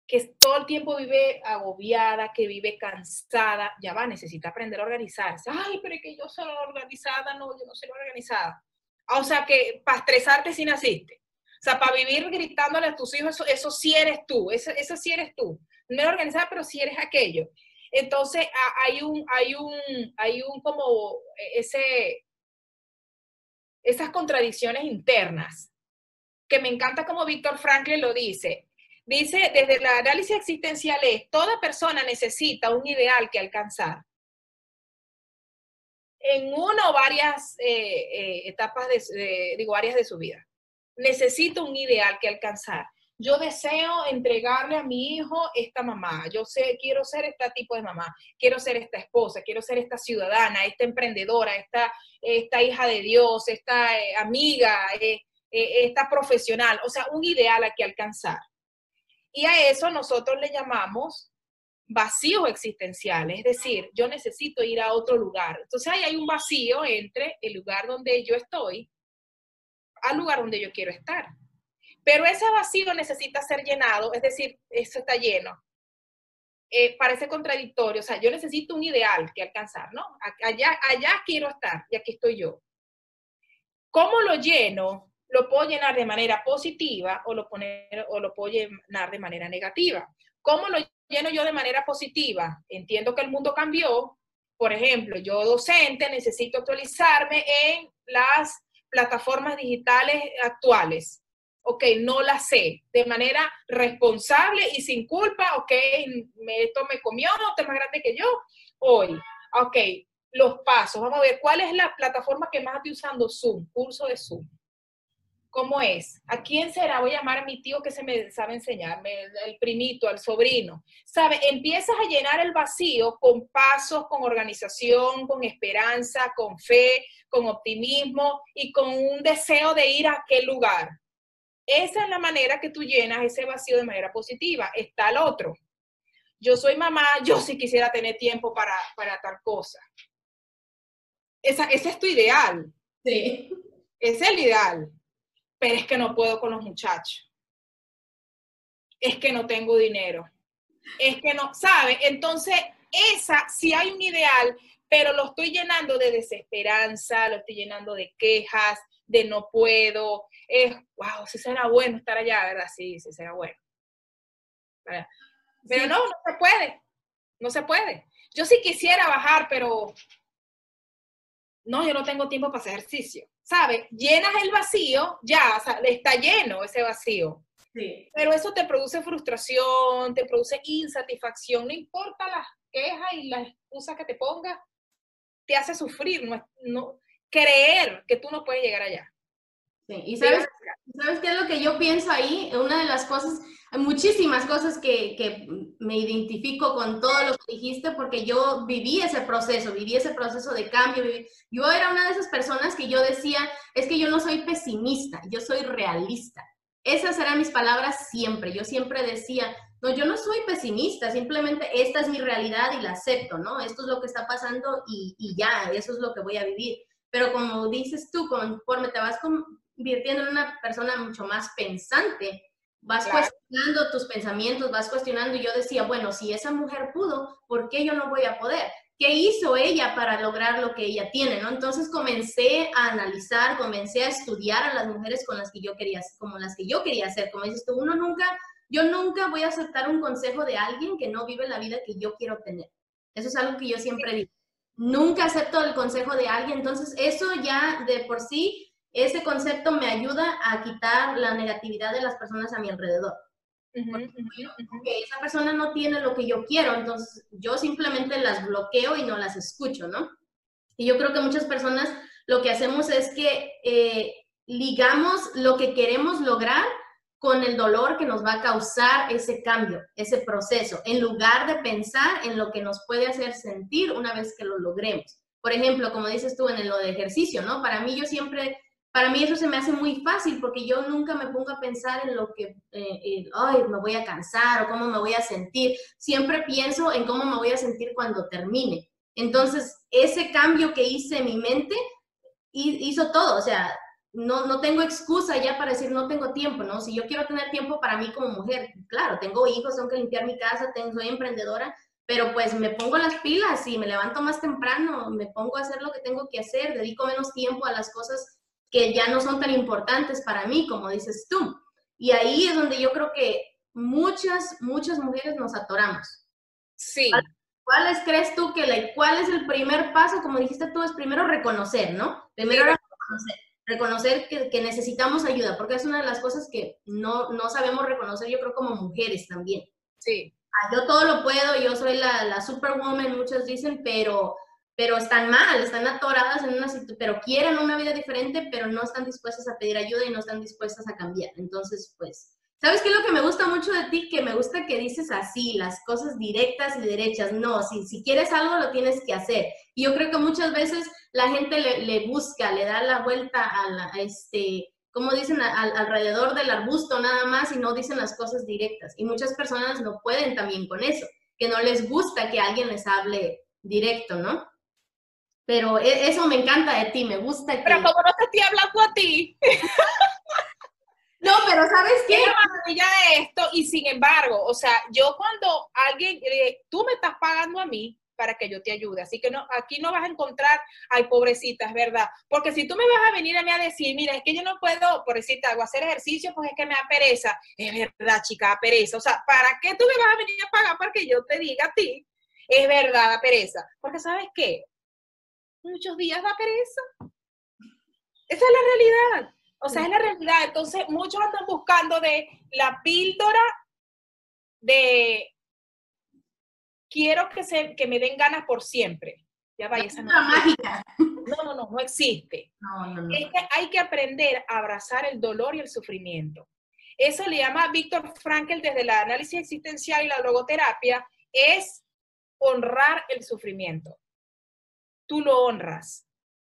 S2: que todo el tiempo vive agobiada, que vive cansada, ya va, necesita aprender a organizarse. Ay, pero es que yo soy organizada, no, yo no soy organizada. O sea, que para estresarte si naciste. O sea, para vivir gritándole a tus hijos, eso, eso sí eres tú, eso, eso sí eres tú. No eres organizada, pero sí eres aquello. Entonces, hay un, hay un, hay un como ese, esas contradicciones internas, que me encanta como Víctor Franklin lo dice. Dice, desde el análisis existencial es, toda persona necesita un ideal que alcanzar. En una o varias eh, eh, etapas, de, digo, áreas de su vida. Necesita un ideal que alcanzar yo deseo entregarle a mi hijo esta mamá, yo sé, quiero ser este tipo de mamá, quiero ser esta esposa, quiero ser esta ciudadana, esta emprendedora, esta, esta hija de Dios, esta eh, amiga, eh, eh, esta profesional, o sea, un ideal a que alcanzar. Y a eso nosotros le llamamos vacíos existenciales, es decir, yo necesito ir a otro lugar. Entonces ahí hay un vacío entre el lugar donde yo estoy al lugar donde yo quiero estar. Pero ese vacío necesita ser llenado, es decir, eso está lleno. Eh, parece contradictorio, o sea, yo necesito un ideal que alcanzar, ¿no? Allá, allá quiero estar y aquí estoy yo. ¿Cómo lo lleno? Lo puedo llenar de manera positiva o lo, poner, o lo puedo llenar de manera negativa. ¿Cómo lo lleno yo de manera positiva? Entiendo que el mundo cambió. Por ejemplo, yo docente necesito actualizarme en las plataformas digitales actuales ok, no la sé, de manera responsable y sin culpa, ok, esto me comió, esto es más grande que yo, hoy, ok, los pasos, vamos a ver, ¿cuál es la plataforma que más estoy usando? Zoom, curso de Zoom. ¿Cómo es? ¿A quién será? Voy a llamar a mi tío que se me sabe enseñarme, el, primito, al sobrino. ¿Sabe? Empiezas a llenar el vacío con pasos, con organización, con esperanza, con fe, con optimismo y con un deseo de ir a aquel lugar. Esa es la manera que tú llenas ese vacío de manera positiva. Está el otro. Yo soy mamá, yo sí quisiera tener tiempo para, para tal cosa. Esa, ese es tu ideal.
S1: Sí.
S2: Ese es el ideal pero es que no puedo con los muchachos. Es que no tengo dinero. Es que no, ¿sabe? Entonces, esa sí hay un ideal, pero lo estoy llenando de desesperanza, lo estoy llenando de quejas, de no puedo. Es, wow, si será bueno estar allá, ¿verdad? Sí, sí será bueno. Pero no, no se puede. No se puede. Yo sí quisiera bajar, pero no, yo no tengo tiempo para hacer ejercicio. ¿Sabes? Llenas el vacío, ya, o sea, está lleno ese vacío.
S1: Sí.
S2: Pero eso te produce frustración, te produce insatisfacción, no importa las quejas y las excusas que te pongas, te hace sufrir, no, no, creer que tú no puedes llegar allá.
S1: Sí, y sabes, ¿sabes qué es lo que yo pienso ahí? Una de las cosas, hay muchísimas cosas que, que, me identifico con todo lo que dijiste porque yo viví ese proceso, viví ese proceso de cambio. yo era una de esas personas que yo decía, es que yo no soy pesimista, yo soy realista. Esas eran mis palabras siempre. Yo siempre decía, no, yo no soy pesimista, simplemente esta es mi realidad y la acepto, ¿no? Esto es lo que está pasando y, y ya, eso es lo que voy a vivir. Pero como dices tú, conforme te vas convirtiendo en una persona mucho más pensante, vas cuestionando tus pensamientos, vas cuestionando. Y yo decía, bueno, si esa mujer pudo, ¿por qué yo no voy a poder? ¿Qué hizo ella para lograr lo que ella tiene? ¿no? Entonces comencé a analizar, comencé a estudiar a las mujeres con las que yo quería, como las que yo quería ser. Como dices tú, uno nunca, yo nunca voy a aceptar un consejo de alguien que no vive la vida que yo quiero tener. Eso es algo que yo siempre digo. Nunca acepto el consejo de alguien. Entonces, eso ya de por sí ese concepto me ayuda a quitar la negatividad de las personas a mi alrededor. Porque esa persona no tiene lo que yo quiero, entonces yo simplemente las bloqueo y no las escucho, ¿no? Y yo creo que muchas personas lo que hacemos es que eh, ligamos lo que queremos lograr con el dolor que nos va a causar ese cambio, ese proceso, en lugar de pensar en lo que nos puede hacer sentir una vez que lo logremos. Por ejemplo, como dices tú en lo de ejercicio, ¿no? Para mí yo siempre para mí eso se me hace muy fácil porque yo nunca me pongo a pensar en lo que, eh, ay, me voy a cansar o cómo me voy a sentir. Siempre pienso en cómo me voy a sentir cuando termine. Entonces, ese cambio que hice en mi mente hizo todo. O sea, no, no tengo excusa ya para decir no tengo tiempo, ¿no? Si yo quiero tener tiempo para mí como mujer, claro, tengo hijos, tengo que limpiar mi casa, tengo, soy emprendedora, pero pues me pongo las pilas y me levanto más temprano, me pongo a hacer lo que tengo que hacer, dedico menos tiempo a las cosas que ya no son tan importantes para mí, como dices tú. Y ahí es donde yo creo que muchas, muchas mujeres nos atoramos.
S2: Sí.
S1: ¿Cuáles crees tú que la, cuál es el primer paso? Como dijiste tú, es primero reconocer, ¿no? Primero reconocer, reconocer que, que, necesitamos ayuda, porque es una de las cosas que no, no sabemos reconocer, yo creo, como mujeres también.
S2: Sí.
S1: Ah, yo todo lo puedo, yo soy la, la superwoman, muchos dicen, pero pero están mal, están atoradas en una situación, pero quieren una vida diferente, pero no están dispuestas a pedir ayuda y no están dispuestas a cambiar. Entonces, pues, ¿sabes qué es lo que me gusta mucho de ti? Que me gusta que dices así, las cosas directas y derechas. No, si, quieres algo, lo tienes que hacer. Y yo creo que muchas veces la gente le, busca, le da la vuelta a, este, como dicen, alrededor del arbusto nada más y no dicen las cosas directas. Y muchas personas no pueden también con eso, que no les gusta que alguien les hable directo, ¿no? Pero e, eso me encanta de ti, me gusta.
S2: Pero como no te estoy hablando a ti.
S1: no, pero ¿sabes qué?
S2: Es maravilla de esto y sin embargo, o sea, yo cuando alguien, eh, tú me estás pagando a mí para que yo te ayude, así que no, aquí no vas a encontrar, ay, pobrecita, es verdad, porque si tú me vas a venir a mí a decir, mira, es que yo no puedo, pobrecita, hago hacer ejercicio, pues es que me da pereza, es verdad, chica, da pereza, o sea, ¿para qué tú me vas a venir a pagar para que yo te diga a ti? Es verdad, da pereza, porque ¿sabes qué? Muchos días da pereza. Esa es la realidad. O sea, es la realidad. Entonces, muchos andan buscando de la píldora de quiero que, se, que me den ganas por siempre. Ya vaya, esa no, no, no, no, no existe.
S1: No, no, no.
S2: Es que no, no, no existe.
S1: No, no, no.
S2: Es que hay que aprender a abrazar el dolor y el sufrimiento. Eso le llama Víctor Frankl desde el análisis existencial y la logoterapia, es honrar el sufrimiento. Tú lo honras.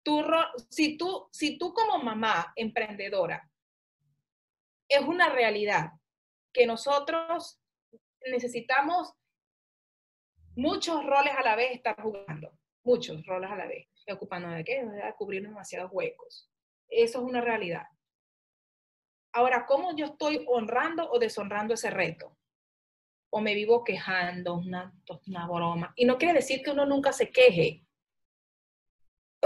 S2: Tú, si, tú, si tú como mamá emprendedora, es una realidad que nosotros necesitamos muchos roles a la vez estar jugando, muchos roles a la vez, ocupando de qué, de cubrir demasiados huecos. Eso es una realidad. Ahora, ¿cómo yo estoy honrando o deshonrando ese reto? O me vivo quejando, una, una broma. Y no quiere decir que uno nunca se queje.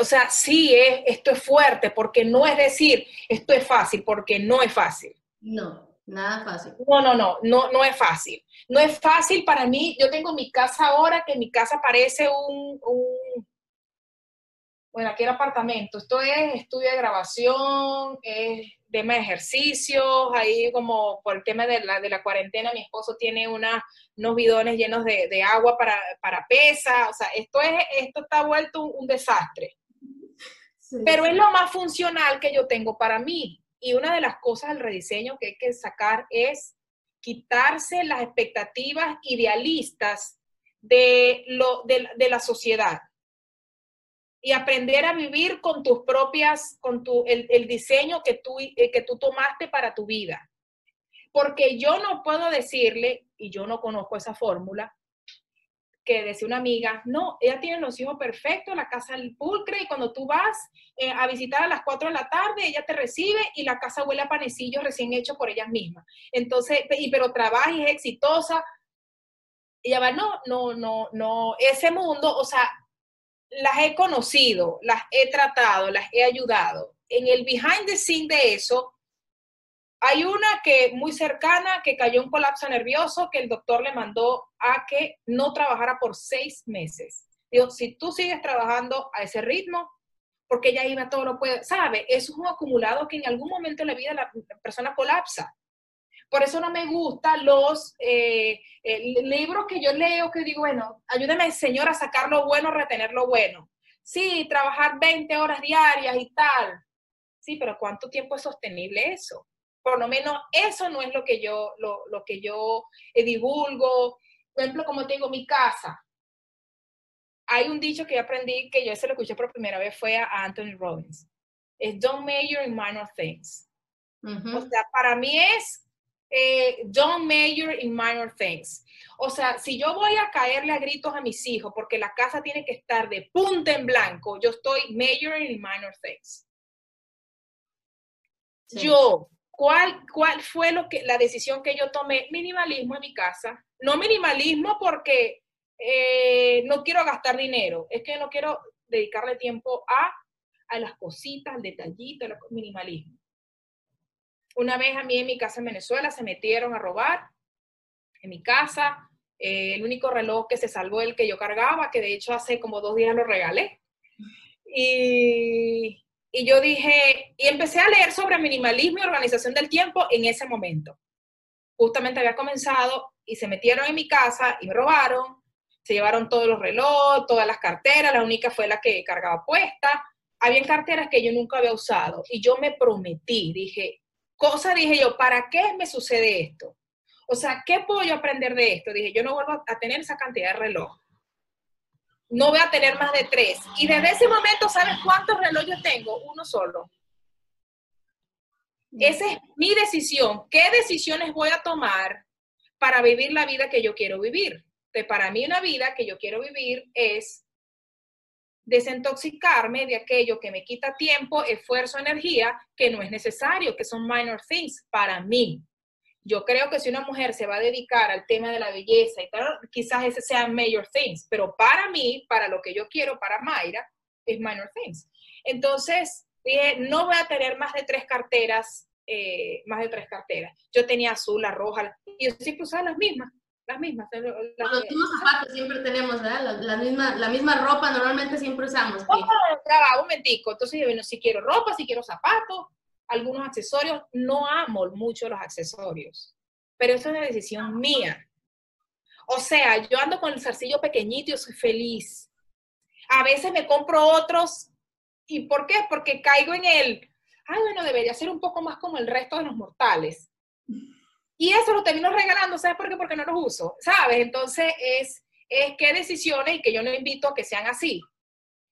S2: O sea, sí, es, esto es fuerte, porque no es decir, esto es fácil, porque no es fácil.
S1: No, nada fácil.
S2: No, no, no, no, no es fácil. No es fácil para mí. Yo tengo mi casa ahora, que mi casa parece un, un bueno, aquí el apartamento. Esto es estudio de grabación, es tema de ejercicios, ahí como por el tema de la, de la cuarentena, mi esposo tiene una, unos bidones llenos de, de agua para, para pesa, o sea, esto, es, esto está vuelto un, un desastre Pero es lo más funcional que yo tengo para mí. Y una de las cosas del rediseño que hay que sacar es quitarse las expectativas idealistas de, lo, de, de la sociedad y aprender a vivir con tus propias, con tu, el, el diseño que tú, eh, que tú tomaste para tu vida. Porque yo no puedo decirle, y yo no conozco esa fórmula, que decía una amiga, no, ella tiene los hijos perfectos, la casa al pulcre, y cuando tú vas eh, a visitar a las 4 de la tarde, ella te recibe y la casa huele a panecillos recién hechos por ellas mismas. Entonces, y, pero trabaja y es exitosa. Y ella va, no, no, no, no, ese mundo, o sea, las he conocido, las he tratado, las he ayudado. En el behind the scene de eso, hay una que muy cercana, que cayó en colapso nervioso, que el doctor le mandó a que no trabajara por seis meses. Digo, si tú sigues trabajando a ese ritmo, porque ella iba todo lo puede, ¿sabe? Eso es un acumulado que en algún momento de la vida la persona colapsa. Por eso no me gustan los eh, eh, libros que yo leo que digo, bueno, ayúdame, Señor, a sacar lo bueno, retener lo bueno. Sí, trabajar 20 horas diarias y tal. Sí, pero ¿cuánto tiempo es sostenible eso? Por lo menos eso no es lo que yo, lo, lo que yo eh, divulgo. Por ejemplo, como tengo mi casa. Hay un dicho que yo aprendí, que yo se lo escuché por primera vez, fue a Anthony Robbins. Es don't major in minor things. O sea, para mí es eh, don't major in minor things. O sea, si yo voy a caerle a gritos a mis hijos porque la casa tiene que estar de punta en blanco, yo estoy majoring in minor things.
S1: Sí.
S2: Yo, ¿cuál, ¿cuál fue lo que, la decisión que yo tomé? Minimalismo en mi casa. No minimalismo porque eh, no quiero gastar dinero, es que no quiero dedicarle tiempo a, a las cositas, al detallito, al minimalismo. Una vez a mí en mi casa en Venezuela se metieron a robar en mi casa. Eh, el único reloj que se salvó el que yo cargaba, que de hecho hace como dos días lo regalé. Y, y yo dije, y empecé a leer sobre minimalismo y organización del tiempo en ese momento. Justamente había comenzado y se metieron en mi casa y me robaron. Se llevaron todos los relojes, todas las carteras, la única fue la que cargaba puesta. Habían carteras que yo nunca había usado y yo me prometí, dije, cosa dije yo, ¿para qué me sucede esto? O sea, ¿qué puedo aprender de esto? Dije, yo no vuelvo a tener esa cantidad de reloj. No voy a tener más de tres. Y desde ese momento, ¿sabes cuántos relojes tengo? Uno solo. Esa es mi decisión. ¿Qué decisiones voy a tomar para vivir la vida que yo quiero vivir? Entonces, para mí una vida que yo quiero vivir es desintoxicarme de aquello que me quita tiempo, esfuerzo, energía, que no es necesario, que son minor things para mí. Yo creo que si una mujer se va a dedicar al tema de la belleza y tal, quizás ese sea major things, pero para mí, para lo que yo quiero, para Mayra, es minor things. Entonces, dije, no voy a tener más de tres carteras, eh, más de tres carteras. Yo tenía azul, la roja, y yo siempre usaba las mismas, las mismas. Las,
S1: los mismos zapatos siempre tenemos, ¿verdad? La, la, misma, la misma ropa normalmente siempre usamos.
S2: Oh, un momentico. Entonces, yo, bueno, si quiero ropa, si quiero zapatos, algunos accesorios. No amo mucho los accesorios, pero eso es una decisión mía. O sea, yo ando con el zarcillo pequeñito y soy feliz. A veces me compro otros. ¿Y por qué? Porque caigo en el, ay, bueno, debería ser un poco más como el resto de los mortales. Y eso lo termino regalando, ¿sabes por qué? Porque no los uso, ¿sabes? Entonces es, es qué decisiones, y que yo no invito a que sean así,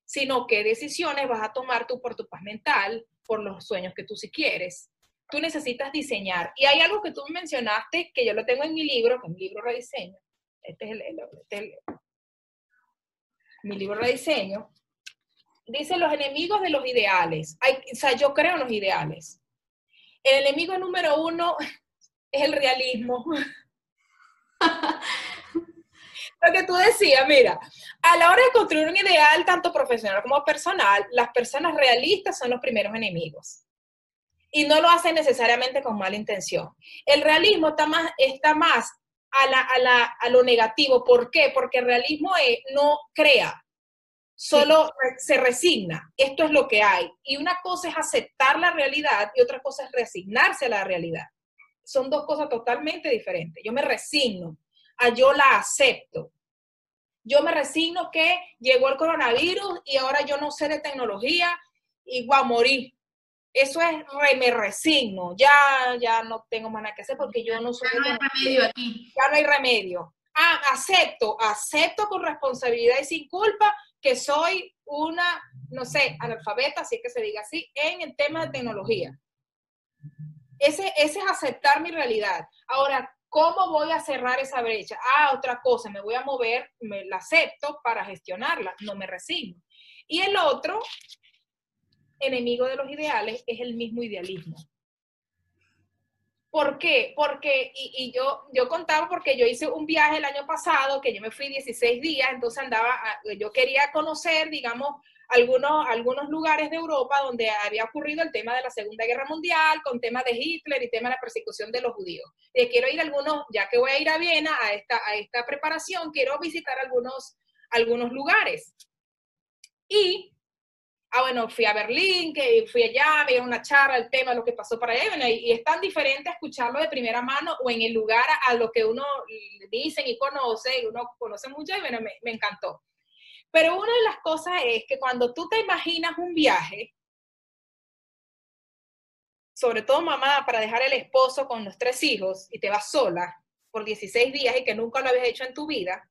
S2: sino qué decisiones vas a tomar tú por tu paz mental, por los sueños que tú sí quieres. Tú necesitas diseñar. Y hay algo que tú mencionaste, que yo lo tengo en mi libro, que es mi libro Rediseño. Este es el, este mi libro Rediseño. Dice los enemigos de los ideales. Hay, o sea, yo creo en los ideales. El enemigo número uno es el realismo. Lo que tú decías, mira, a la hora de construir un ideal, tanto profesional como personal, las personas realistas son los primeros enemigos. Y no lo hacen necesariamente con mala intención. El realismo está más, está más a, la, a, lo negativo. ¿Por qué? Porque el realismo no crea, solo se resigna. Esto es lo que hay. Y una cosa es aceptar la realidad y otra cosa es resignarse a la realidad. Son dos cosas totalmente diferentes. Yo me resigno a yo la acepto. Yo me resigno que llegó el coronavirus y ahora yo no sé de tecnología y voy a morir. Eso es, me resigno, ya, ya no tengo más nada que hacer porque yo no soy...
S1: Ya no hay remedio aquí.
S2: Ya no hay remedio. Ah, acepto, acepto con responsabilidad y sin culpa que soy una, no sé, analfabeta, es que se diga así, en el tema de tecnología. Ese, ese es aceptar mi realidad. Ahora, ¿Cómo voy a cerrar esa brecha? Ah, otra cosa, me voy a mover, me la acepto para gestionarla, no me resigno. Y el otro enemigo de los ideales es el mismo idealismo. ¿Por qué? Porque, y, yo, yo contaba porque yo hice un viaje el año pasado, que yo me fui 16 días, entonces andaba, yo quería conocer, digamos, algunos, algunos lugares de Europa donde había ocurrido el tema de la Segunda Guerra Mundial, con temas de Hitler y tema de la persecución de los judíos. Eh, quiero ir a algunos, ya que voy a ir a Viena a esta, a esta preparación, quiero visitar algunos, algunos lugares. Y, ah, bueno, fui a Berlín, que fui allá, me dieron una charla, el tema, lo que pasó para allá, y, es tan diferente escucharlo de primera mano o en el lugar a, lo que uno dice y conoce, uno conoce mucho, y bueno, me, me encantó. Pero una de las cosas es que cuando tú te imaginas un viaje, sobre todo mamá, para dejar el esposo con los tres hijos y te vas sola por 16 días y que nunca lo habías hecho en tu vida,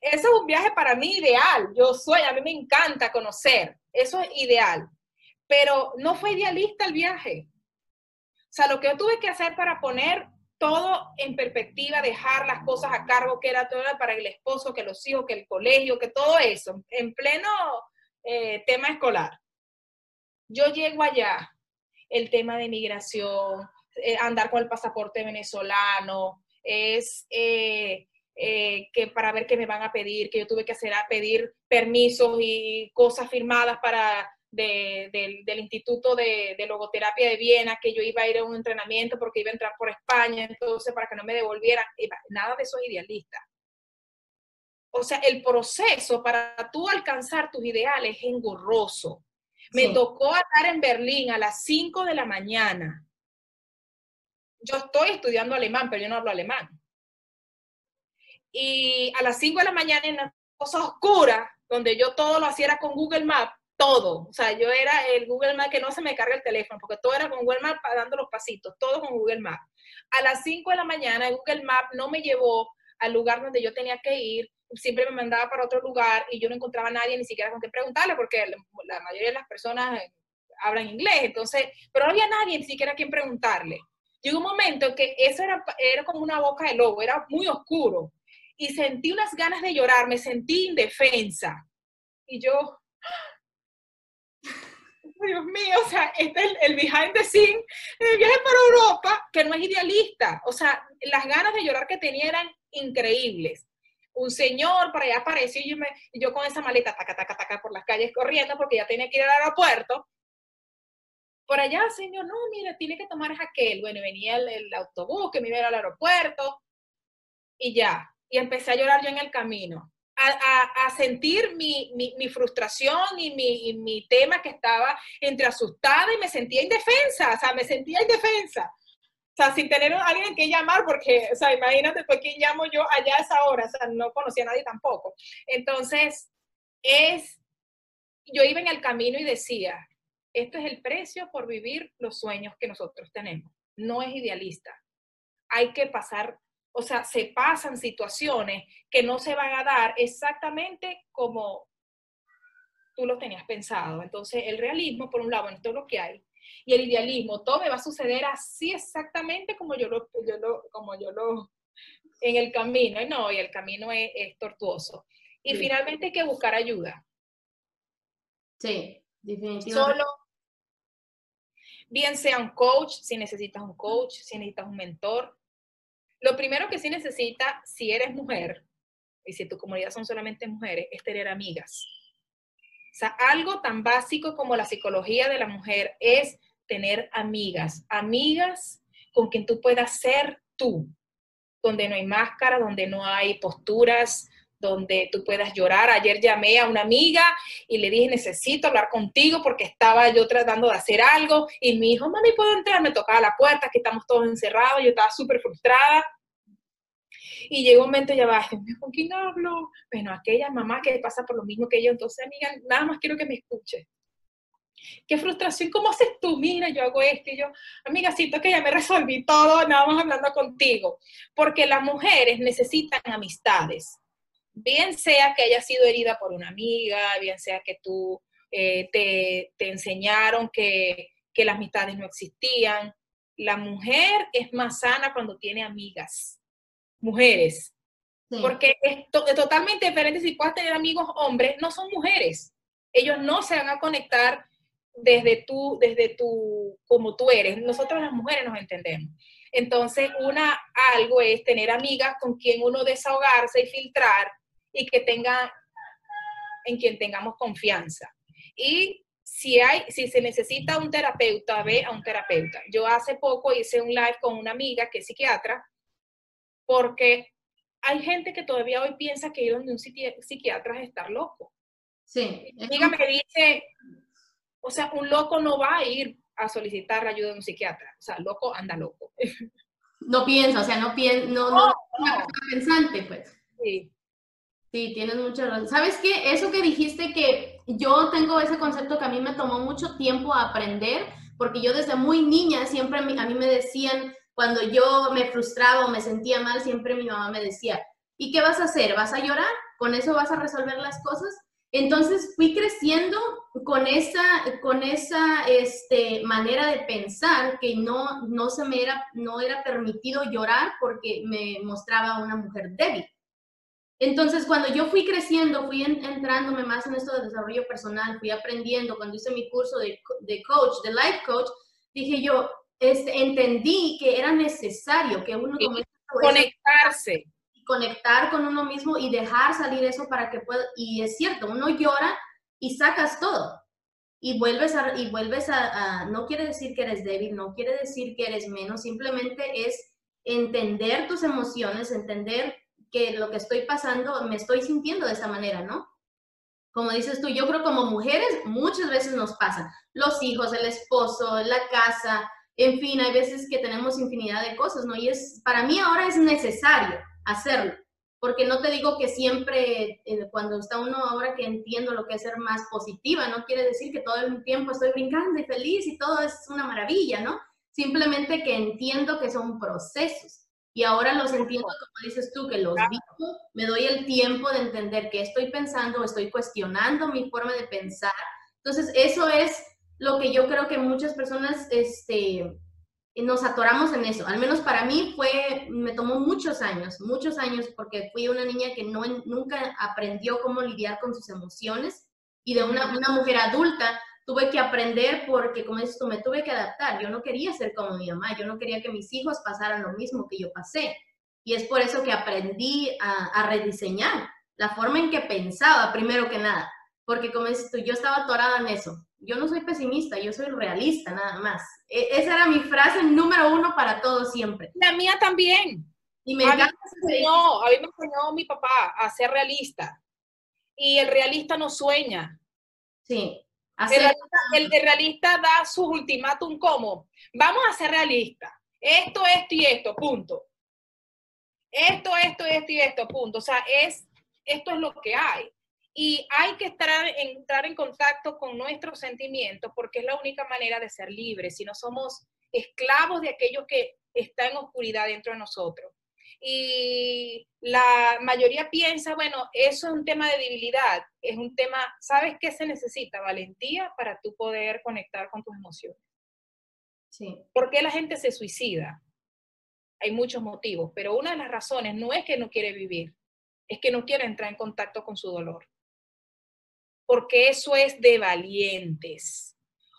S2: eso es un viaje para mí ideal. Yo soy, a mí me encanta conocer, eso es ideal. Pero no fue idealista el viaje. O sea, lo que yo tuve que hacer para poner todo en perspectiva, dejar las cosas a cargo, que era todo para el esposo, que los hijos, que el colegio, que todo eso, en pleno eh, tema escolar. Yo llego allá, el tema de migración, eh, andar con el pasaporte venezolano, es eh, que para ver qué me van a pedir, que yo tuve que hacer a pedir permisos y cosas firmadas para del Instituto de, Logoterapia de Viena, que yo iba a ir a un entrenamiento porque iba a entrar por España, entonces para que no me devolvieran, nada de eso es idealista. O sea, el proceso para tú alcanzar tus ideales es engorroso. Me tocó estar en Berlín a las 5 de la mañana. Yo estoy estudiando alemán, pero yo no hablo alemán. Y a las 5 de la mañana en una cosa oscura, donde yo todo lo hacía con Google Maps, todo. O sea, yo era el Google Maps que no se me carga el teléfono, porque todo era con Google Maps dando los pasitos, todo con Google Maps. A las 5 de la mañana, Google Maps no me llevó al lugar donde yo tenía que ir, siempre me mandaba para otro lugar y yo no encontraba a nadie ni siquiera con qué preguntarle, porque la mayoría de las personas eh, hablan inglés, entonces, pero no había nadie ni siquiera a quien preguntarle. Llegó un momento en que eso era, era como una boca de lobo, era muy oscuro, y sentí unas ganas de llorar, me sentí indefensa. Y yo, Dios mío, o sea, este es el, behind the scene, el viaje para Europa, que no es idealista. O sea, las ganas de llorar que tenía eran increíbles. Un señor por allá apareció y yo, con esa maleta, taca, taca, taca, por las calles corriendo porque ya tenía que ir al aeropuerto. Por allá, señor, no, mira, tiene que tomar aquel. Bueno, venía el, autobús que me iba al aeropuerto y ya. Y empecé a llorar yo en el camino a, sentir mi, frustración y mi, tema que estaba entre asustada y me sentía indefensa, o sea, me sentía indefensa. O sea, sin tener a alguien que llamar, porque, o sea, imagínate, pues, ¿quién llamo yo allá a esa hora? O sea, no conocía a nadie tampoco. Entonces, es, yo iba en el camino y decía, esto es el precio por vivir los sueños que nosotros tenemos. No es idealista. Hay que pasar, o sea, se pasan situaciones que no se van a dar exactamente como tú lo tenías pensado. Entonces, el realismo, por un lado, en todo lo que hay, y el idealismo, todo me va a suceder así exactamente como yo lo, como yo lo, en el camino, no, y el camino es, tortuoso. Y finalmente hay que buscar ayuda.
S1: Sí, definitivamente.
S2: Solo, bien sea un coach, si necesitas un coach, si necesitas un mentor. Lo primero que sí necesita, si eres mujer, y si tu comunidad son solamente mujeres, es tener amigas. O sea, algo tan básico como la psicología de la mujer es tener amigas, amigas con quien tú puedas ser tú, donde no hay máscara, donde no hay posturas, donde tú puedas llorar. Ayer llamé a una amiga y le dije, necesito hablar contigo porque estaba yo tratando de hacer algo y mi hijo, mami, ¿puedo entrar? Me tocaba la puerta, que estamos todos encerrados, yo estaba súper frustrada. Y llegó un momento, ya va, ¿con quién hablo? Bueno, aquella mamá que pasa por lo mismo que yo, entonces, amiga, nada más quiero que me escuche. Qué frustración, ¿cómo haces tú? Mira, yo hago esto y yo, amiga, siento que ya me resolví todo, nada más hablando contigo. Porque las mujeres necesitan amistades. Bien sea que haya sido herida por una amiga, bien sea que tú eh, te, te, enseñaron que, que las amistades no existían. La mujer es más sana cuando tiene amigas mujeres. Porque es, totalmente diferente si puedes tener amigos hombres, no son mujeres. Ellos no se van a conectar desde tú, desde tú, como tú eres. Nosotros las mujeres nos entendemos. Entonces, una, algo es tener amigas con quien uno desahogarse y filtrar y que tenga, en quien tengamos confianza. Y si hay, si se necesita un terapeuta, ve a un terapeuta. Yo hace poco hice un live con una amiga que es psiquiatra porque hay gente que todavía hoy piensa que ir donde un psiquiatra es estar loco.
S1: Sí.
S2: Mi amiga me dice, o sea, un loco no va a ir a solicitar la ayuda de un psiquiatra. O sea, loco anda loco.
S1: No piensa, o sea, no piensa, no, no, no, pensante, pues.
S2: Sí.
S1: Sí, tienes mucha razón. ¿Sabes qué? Eso que dijiste que yo tengo ese concepto que a mí me tomó mucho tiempo aprender, porque yo desde muy niña siempre a mí me decían, cuando yo me frustraba o me sentía mal, siempre mi mamá me decía, ¿y qué vas a hacer? ¿Vas a llorar? ¿Con eso vas a resolver las cosas? Entonces fui creciendo con esa, con esa este, manera de pensar que no, no se me era, no era permitido llorar porque me mostraba una mujer débil. Entonces, cuando yo fui creciendo, fui entrándome más en esto de desarrollo personal, fui aprendiendo, cuando hice mi curso de, de coach, de life coach, dije yo, este, entendí que era necesario que uno
S2: conectarse.
S1: conectar con uno mismo y dejar salir eso para que pueda, y es cierto, uno llora y sacas todo. Y vuelves, a, y vuelves a, no quiere decir que eres débil, no quiere decir que eres menos, simplemente es entender tus emociones, entender lo que estoy pasando, me estoy sintiendo de esa manera, ¿no? Como dices tú, yo creo como mujeres muchas veces nos pasa. Los hijos, el esposo, la casa, en fin, hay veces que tenemos infinidad de cosas, ¿no? Y es, para mí ahora es necesario hacerlo, porque no te digo que siempre, eh, cuando está uno ahora que entiendo lo que es ser más positiva, no quiere decir que todo el tiempo estoy brincando y feliz y todo es una maravilla, ¿no? Simplemente que entiendo que son procesos. Y ahora los entiendo, como dices tú, que los vivo, me doy el tiempo de entender qué estoy pensando, estoy cuestionando mi forma de pensar. Entonces, eso es lo que yo creo que muchas personas este, nos atoramos en eso. Al menos para mí fue, me tomó muchos años, muchos años, porque fui una niña que no, nunca aprendió cómo lidiar con sus emociones y de una, una mujer adulta tuve que aprender porque, como dices tú, me tuve que adaptar. Yo no quería ser como mi mamá, yo no quería que mis hijos pasaran lo mismo que yo pasé. Y es por eso que aprendí a, a rediseñar la forma en que pensaba, primero que nada. Porque, como dices tú, yo estaba atorada en eso yo no soy pesimista, yo soy realista nada más. E, esa era mi frase número uno para todo siempre.
S2: La mía también.
S1: Y me encanta.
S2: A mí, a mí me enseñó mi papá a ser realista. Y el realista no sueña.
S1: Sí.
S2: El, realista, da su ultimátum como, vamos a ser realistas. Esto, esto y esto, punto. Esto, esto, esto y esto, punto. O sea, es, esto es lo que hay. Y hay que estar, entrar en contacto con nuestros sentimientos porque es la única manera de ser libres, si no somos esclavos de aquello que está en oscuridad dentro de nosotros. Y la mayoría piensa, bueno, eso es un tema de debilidad, es un tema, ¿sabes qué se necesita? Valentía para tú poder conectar con tus emociones. Sí. ¿Por qué la gente se suicida? Hay muchos motivos, pero una de las razones no es que no quiere vivir, es que no quiere entrar en contacto con su dolor. Porque eso es de valientes.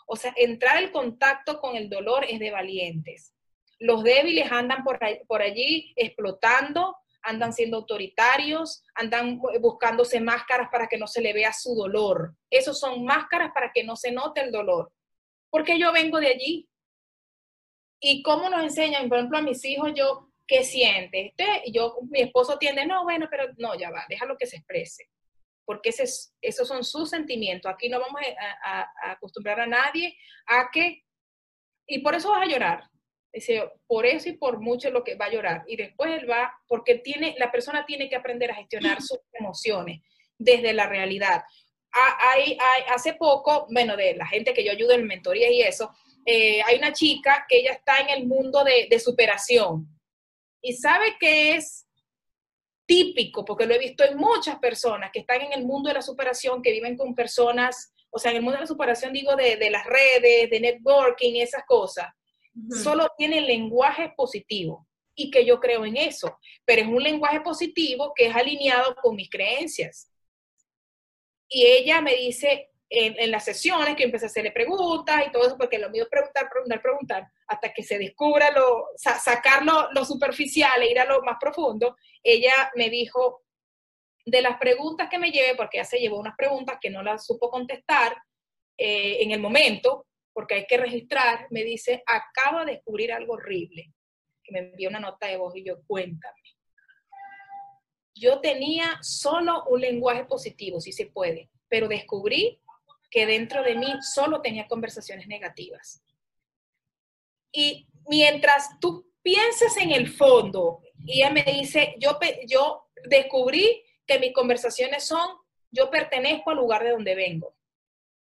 S2: O sea, entrar en contacto con el dolor es de valientes. Los débiles andan por, por allí explotando, andan siendo autoritarios, andan buscándose máscaras para que no se le vea su dolor. Esos son máscaras para que no se note el dolor. Porque yo vengo de allí. ¿Y cómo nos enseñan, por ejemplo, a mis hijos, yo, qué sientes? Y yo, mi esposo tiende, no, bueno, pero no, ya va, déjalo que se exprese. Porque ese esos son sus sentimientos. Aquí no vamos a, a acostumbrar a nadie a que, y por eso vas a llorar, Dice, por eso y por mucho lo que va a llorar. Y después él va, porque tiene, la persona tiene que aprender a gestionar sus emociones desde la realidad. Hay, hay, hace poco, bueno, de la gente que yo ayudo en mentoría y eso, eh, hay una chica que ella está en el mundo de, de superación y sabe que es típico, porque lo he visto en muchas personas que están en el mundo de la superación, que viven con personas, o sea, en el mundo de la superación digo de, de las redes, de networking esas cosas solo tiene lenguaje positivo y que yo creo en eso, pero es un lenguaje positivo que es alineado con mis creencias. Y ella me dice en, las sesiones que empecé a hacerle preguntas y todo eso, porque lo mío es preguntar, preguntar, preguntar, hasta que se descubra lo, sacar lo, superficial e ir a lo más profundo, ella me dijo, de las preguntas que me lleve, porque ella se llevó unas preguntas que no las supo contestar eh, en el momento, porque hay que registrar, me dice, acaba de descubrir algo horrible, que me envió una nota de voz y yo, cuéntame. Yo tenía solo un lenguaje positivo, si se puede, pero descubrí que dentro de mí solo tenía conversaciones negativas. Y mientras tú pienses en el fondo, y ella me dice, yo, yo descubrí que mis conversaciones son, yo pertenezco al lugar de donde vengo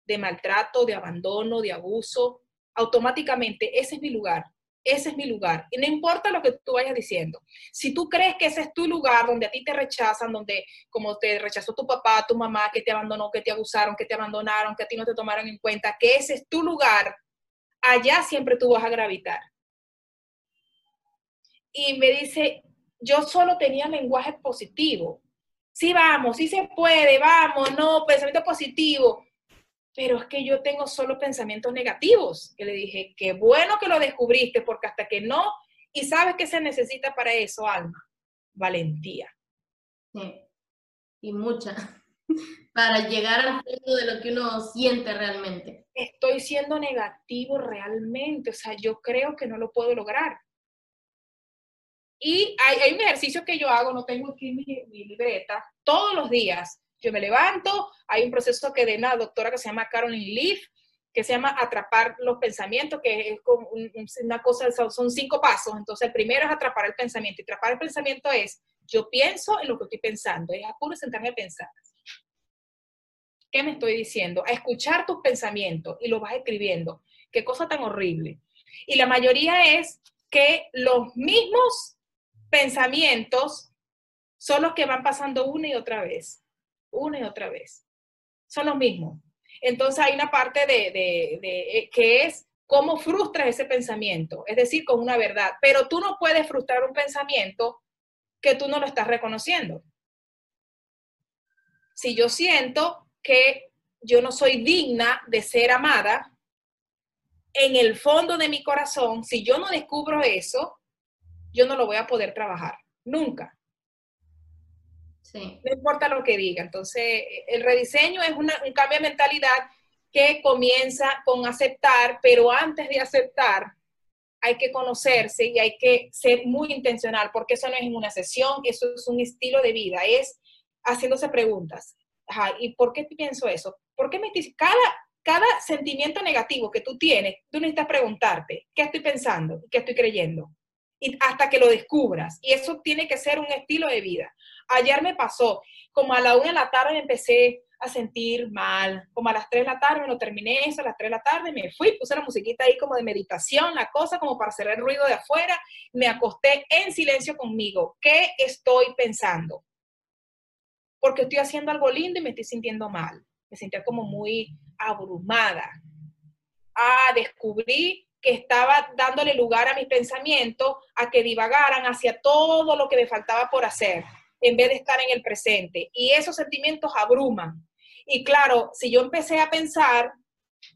S2: de maltrato, de abandono, de abuso, automáticamente ese es mi lugar, ese es mi lugar. Y no importa lo que tú vayas diciendo. Si tú crees que ese es tu lugar donde a ti te rechazan, donde como te rechazó tu papá, tu mamá, que te abandonó, que te abusaron, que te abandonaron, que a ti no te tomaron en cuenta, que ese es tu lugar, allá siempre tú vas a gravitar. Y me dice, yo solo tenía lenguaje positivo. Sí, vamos, sí se puede, vamos, no, pensamiento positivo pero es que yo tengo solo pensamientos negativos. Y le dije, qué bueno que lo descubriste, porque hasta que no, y sabes que se necesita para eso, Alma, valentía.
S1: Sí, y mucha, para llegar al punto de lo que uno siente realmente.
S2: Estoy siendo negativo realmente, o sea, yo creo que no lo puedo lograr. Y hay, un ejercicio que yo hago, no tengo aquí mi, mi libreta, todos los días yo me levanto, hay un proceso que de una doctora que se llama Caroline Leaf, que se llama atrapar los pensamientos, que es como una cosa, son cinco pasos. Entonces, el primero es atrapar el pensamiento. Y atrapar el pensamiento es, yo pienso en lo que estoy pensando, es a puro sentarme a pensar. ¿Qué me estoy diciendo? A escuchar tus pensamientos y los vas escribiendo. Qué cosa tan horrible. Y la mayoría es que los mismos pensamientos son los que van pasando una y otra vez una y otra vez. Son los mismos. Entonces hay una parte de, de, eh, que es cómo frustras ese pensamiento, es decir, con una verdad. Pero tú no puedes frustrar un pensamiento que tú no lo estás reconociendo. Si yo siento que yo no soy digna de ser amada, en el fondo de mi corazón, si yo no descubro eso, yo no lo voy a poder trabajar, nunca. No importa lo que diga. Entonces, el rediseño es un cambio de mentalidad que comienza con aceptar, pero antes de aceptar hay que conocerse y hay que ser muy intencional, porque eso no es una sesión, eso es un estilo de vida, es haciéndose preguntas. ¿Y por qué pienso eso? ¿Por qué me cada, cada sentimiento negativo que tú tienes, tú necesitas preguntarte, ¿qué estoy pensando? ¿Qué estoy creyendo? y hasta que lo descubras. Y eso tiene que ser un estilo de vida. Ayer me pasó, como a la una de la tarde me empecé a sentir mal, como a las tres de la tarde lo terminé eso, a las tres de la tarde me fui, puse la musiquita ahí como de meditación, la cosa como para hacer el ruido de afuera, me acosté en silencio conmigo. ¿Qué estoy pensando? Porque estoy haciendo algo lindo y me estoy sintiendo mal. Me sentía como muy abrumada. Ah, descubrí que estaba dándole lugar a mis pensamientos a que divagaran hacia todo lo que me faltaba por hacer, en vez de estar en el presente. Y esos sentimientos abruman. Y claro, si yo empecé a pensar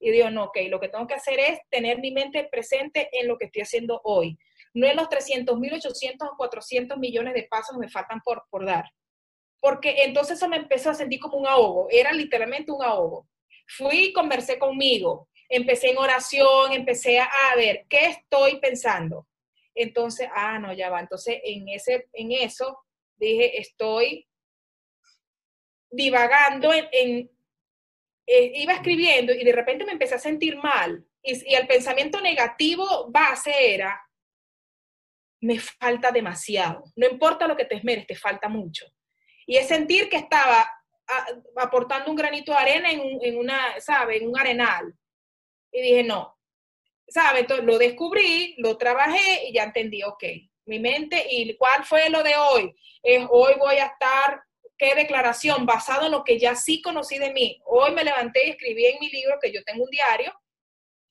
S2: y digo, no, ok, lo que tengo que hacer es tener mi mente presente en lo que estoy haciendo hoy, no en los 300 mil, 800 o 400 millones de pasos que me faltan por, por dar. Porque entonces eso me empezó a sentir como un ahogo, era literalmente un ahogo. Fui conversé conmigo, empecé en oración, empecé a, ver, ¿qué estoy pensando? Entonces, ah, no, ya va. Entonces, en, ese, en eso dije, estoy divagando eh, iba escribiendo y de repente me empecé a sentir mal. Y, y el pensamiento negativo base era, me falta demasiado. No importa lo que te esmeres, te falta mucho. Y es sentir que estaba aportando un granito de arena en, una, ¿sabe? En un arenal. Y dije, no, ¿sabe? Lo descubrí, lo trabajé y ya entendí, ok, mi mente, ¿y cuál fue lo de hoy? Es hoy voy a estar, ¿qué declaración? Basado en lo que ya sí conocí de mí. Hoy me levanté y escribí en mi libro, que yo tengo un diario,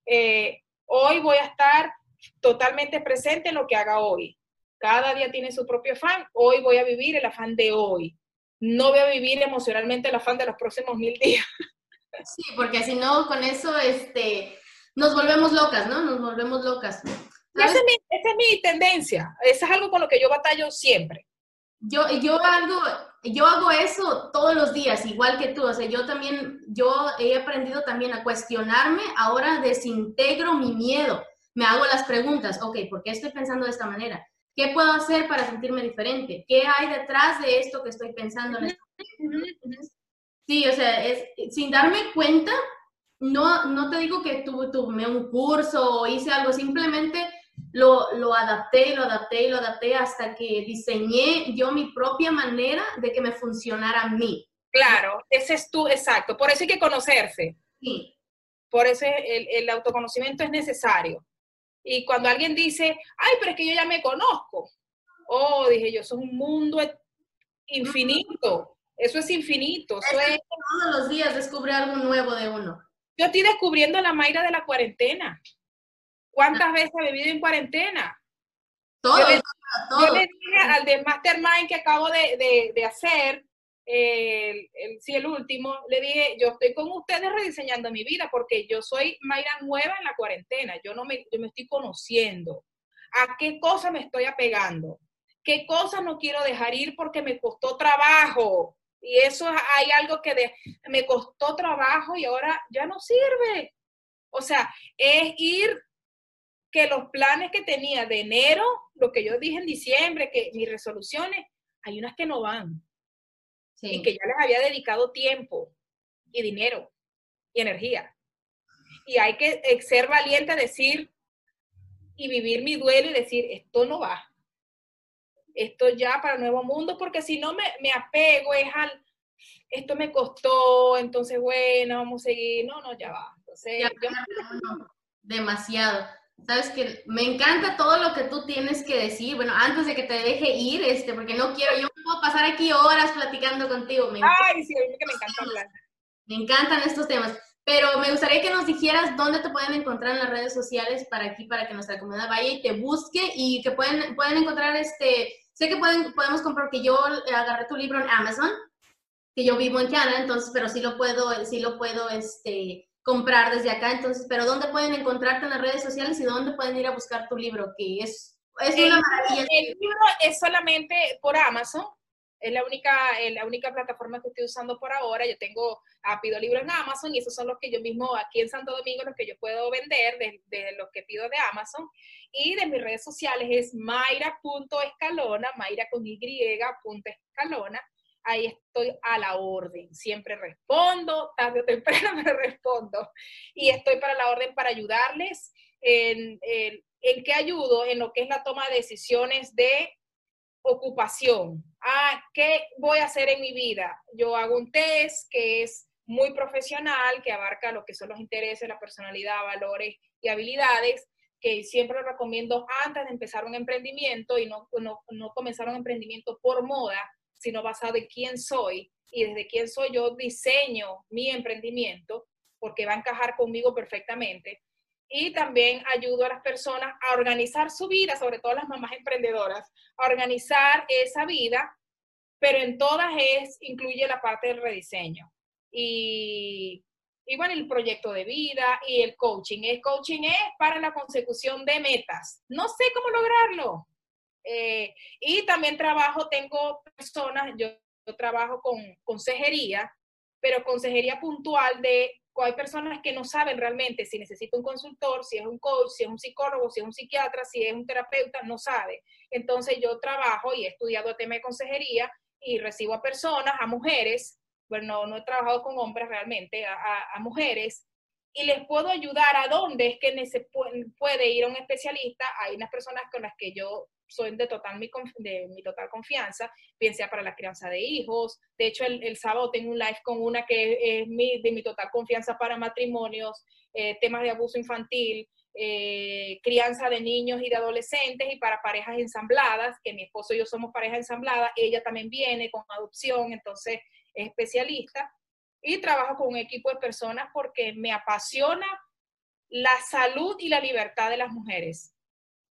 S2: eh, hoy voy a estar totalmente presente en lo que haga hoy. Cada día tiene su propio afán, hoy voy a vivir el afán de hoy. No voy a vivir emocionalmente el afán de los próximos mil días.
S1: Sí, porque si no, con eso este, nos volvemos locas, ¿no? Nos volvemos locas.
S2: Esa es, mi, esa es, mi, tendencia. Eso es algo con lo que yo batallo siempre.
S1: Yo, yo, hago, yo hago eso todos los días, igual que tú. O sea, yo también, yo he aprendido también a cuestionarme. Ahora desintegro mi miedo. Me hago las preguntas. Ok, ¿por qué estoy pensando de esta manera? ¿Qué puedo hacer para sentirme diferente? ¿Qué hay detrás de esto que estoy pensando en este Sí, o sea, es, sin darme cuenta, no, no te digo que tuve, tuve un curso o hice algo, simplemente lo, lo adapté y lo adapté y lo adapté hasta que diseñé yo mi propia manera de que me funcionara a mí.
S2: Claro, ese es tú, exacto. Por eso hay que conocerse. Sí. Por eso el, el autoconocimiento es necesario. Y cuando alguien dice, ay, pero es que yo ya me conozco. Oh, dije yo, eso es un mundo infinito. Eso es infinito. Eso es...
S1: Todos los días descubre algo nuevo de uno.
S2: Yo estoy descubriendo la Mayra de la cuarentena. ¿Cuántas veces he vivido en cuarentena?
S1: Todo,
S2: yo, le,
S1: todo,
S2: yo le dije al de Mastermind que acabo de, de, de hacer, el, el, sí, el último, le dije, yo estoy con ustedes rediseñando mi vida porque yo soy Mayra nueva en la cuarentena, yo no me, yo me estoy conociendo. ¿A qué cosa me estoy apegando? ¿Qué cosas no quiero dejar ir porque me costó trabajo? Y eso hay algo que de, me costó trabajo y ahora ya no sirve. O sea, es ir que los planes que tenía de enero, lo que yo dije en diciembre, que mis resoluciones, hay unas que no van. Sí. Y que ya les había dedicado tiempo y dinero y energía. Y hay que ser valiente a decir y vivir mi duelo y decir, esto no va esto ya para el nuevo mundo, porque si no me, me apego es al, esto me costó, entonces bueno, vamos a seguir, no, no, ya va. Entonces,
S1: ya,
S2: yo...
S1: no, no, demasiado. Sabes que me encanta todo lo que tú tienes que decir. Bueno, antes de que te deje ir, este, porque no quiero, yo puedo pasar aquí horas platicando contigo.
S2: Me Ay, sí, que me encanta hablar.
S1: Me encantan estos temas. Pero me gustaría que nos dijeras dónde te pueden encontrar en las redes sociales para aquí, para que nuestra comunidad vaya y te busque y que pueden, pueden encontrar este, Sé que pueden, podemos comprar, que yo agarré tu libro en Amazon, que yo vivo en Canadá, entonces, pero sí lo puedo, sí lo puedo este, comprar desde acá, entonces, pero ¿dónde pueden encontrarte en las redes sociales y dónde pueden ir a buscar tu libro? Que es, es una maravilla.
S2: El libro es solamente por Amazon, es la única, la única plataforma que estoy usando por ahora. Yo tengo, ah, pido libros en Amazon y esos son los que yo mismo aquí en Santo Domingo, los que yo puedo vender de, de los que pido de Amazon. Y de mis redes sociales es mayra.escalona, mayra con y, escalona. Ahí estoy a la orden. Siempre respondo, tarde o temprano me respondo. Y estoy para la orden para ayudarles. En, en, ¿En qué ayudo? En lo que es la toma de decisiones de ocupación. Ah, ¿qué voy a hacer en mi vida? Yo hago un test que es muy profesional, que abarca lo que son los intereses, la personalidad, valores y habilidades, que siempre recomiendo antes de empezar un emprendimiento y no, no, no comenzar un emprendimiento por moda, sino basado en quién soy. Y desde quién soy yo diseño mi emprendimiento porque va a encajar conmigo perfectamente. Y también ayudo a las personas a organizar su vida, sobre todo las mamás emprendedoras, a organizar esa vida, pero en todas es, incluye la parte del rediseño. Y, y bueno, el proyecto de vida y el coaching. El coaching es para la consecución de metas. No sé cómo lograrlo. Eh, y también trabajo, tengo personas, yo, trabajo con consejería, pero consejería puntual de hay personas que no saben realmente si necesita un consultor, si es un coach, si es un psicólogo, si es un psiquiatra, si es un terapeuta, no sabe. Entonces yo trabajo y he estudiado tema de consejería y recibo a personas, a mujeres, bueno, no, he trabajado con hombres realmente, a, mujeres, y les puedo ayudar a dónde es que se puede ir a un especialista. Hay unas personas con las que yo soy de, total mi, de mi total confianza, bien sea para la crianza de hijos. De hecho, el, sábado tengo un live con una que es mi, de mi total confianza para matrimonios, eh, temas de abuso infantil, eh, crianza de niños y de adolescentes y para parejas ensambladas, que mi esposo y yo somos pareja ensamblada, ella también viene con adopción, entonces es especialista. Y trabajo con un equipo de personas porque me apasiona la salud y la libertad de las mujeres.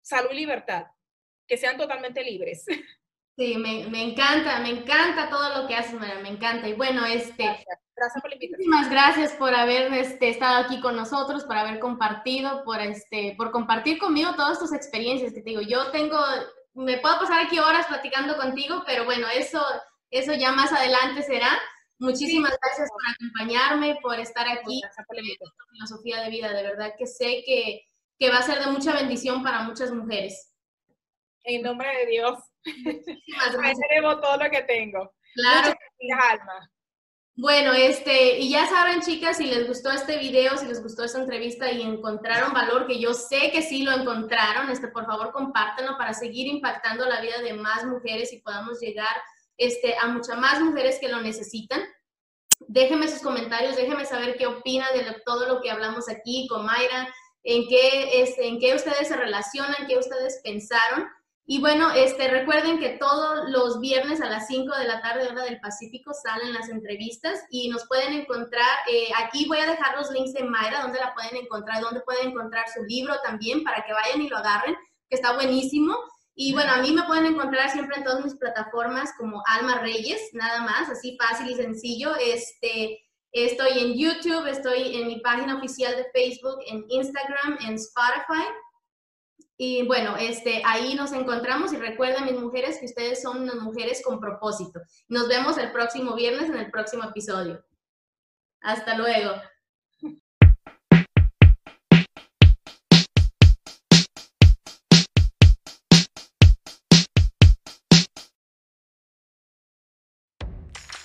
S2: Salud y libertad que sean totalmente libres.
S1: Sí, me, me, encanta, me encanta todo lo que haces, María, me encanta. Y bueno, este,
S2: gracias, por la invitación.
S1: Muchísimas gracias por haber este, estado aquí con nosotros, por haber compartido, por, este, por compartir conmigo todas tus experiencias que te digo. Yo tengo, me puedo pasar aquí horas platicando contigo, pero bueno, eso, eso ya más adelante será. Muchísimas gracias por acompañarme, por estar aquí, por la filosofía de vida. De verdad que sé que, que va a ser de mucha bendición para muchas mujeres.
S2: En nombre de Dios. Agradeceremos todo lo que tengo.
S1: Claro. Alma. Bueno, este, y ya saben, chicas, si les gustó este video, si les gustó esta entrevista y encontraron valor, que yo sé que sí lo encontraron, este, por favor, compártanlo para seguir impactando la vida de más mujeres y podamos llegar este, a muchas más mujeres que lo necesitan. Déjenme sus comentarios, déjenme saber qué opinan de todo lo que hablamos aquí con Mayra, en qué, este, en qué ustedes se relacionan, qué ustedes pensaron. Y bueno, este, recuerden que todos los viernes a las 5 de la tarde, hora del Pacífico, salen las entrevistas y nos pueden encontrar, eh, aquí voy a dejar los links de Mayra, donde la pueden encontrar, donde pueden encontrar su libro también, para que vayan y lo agarren, que está buenísimo. Y bueno, a mí me pueden encontrar siempre en todas mis plataformas como Alma Reyes, nada más, así fácil y sencillo. Este, estoy en YouTube, estoy en mi página oficial de Facebook, en Instagram, en Spotify. Y bueno, este, ahí nos encontramos y recuerden, mis mujeres, que ustedes son unas mujeres con propósito. Nos vemos el próximo viernes en el próximo episodio. Hasta luego.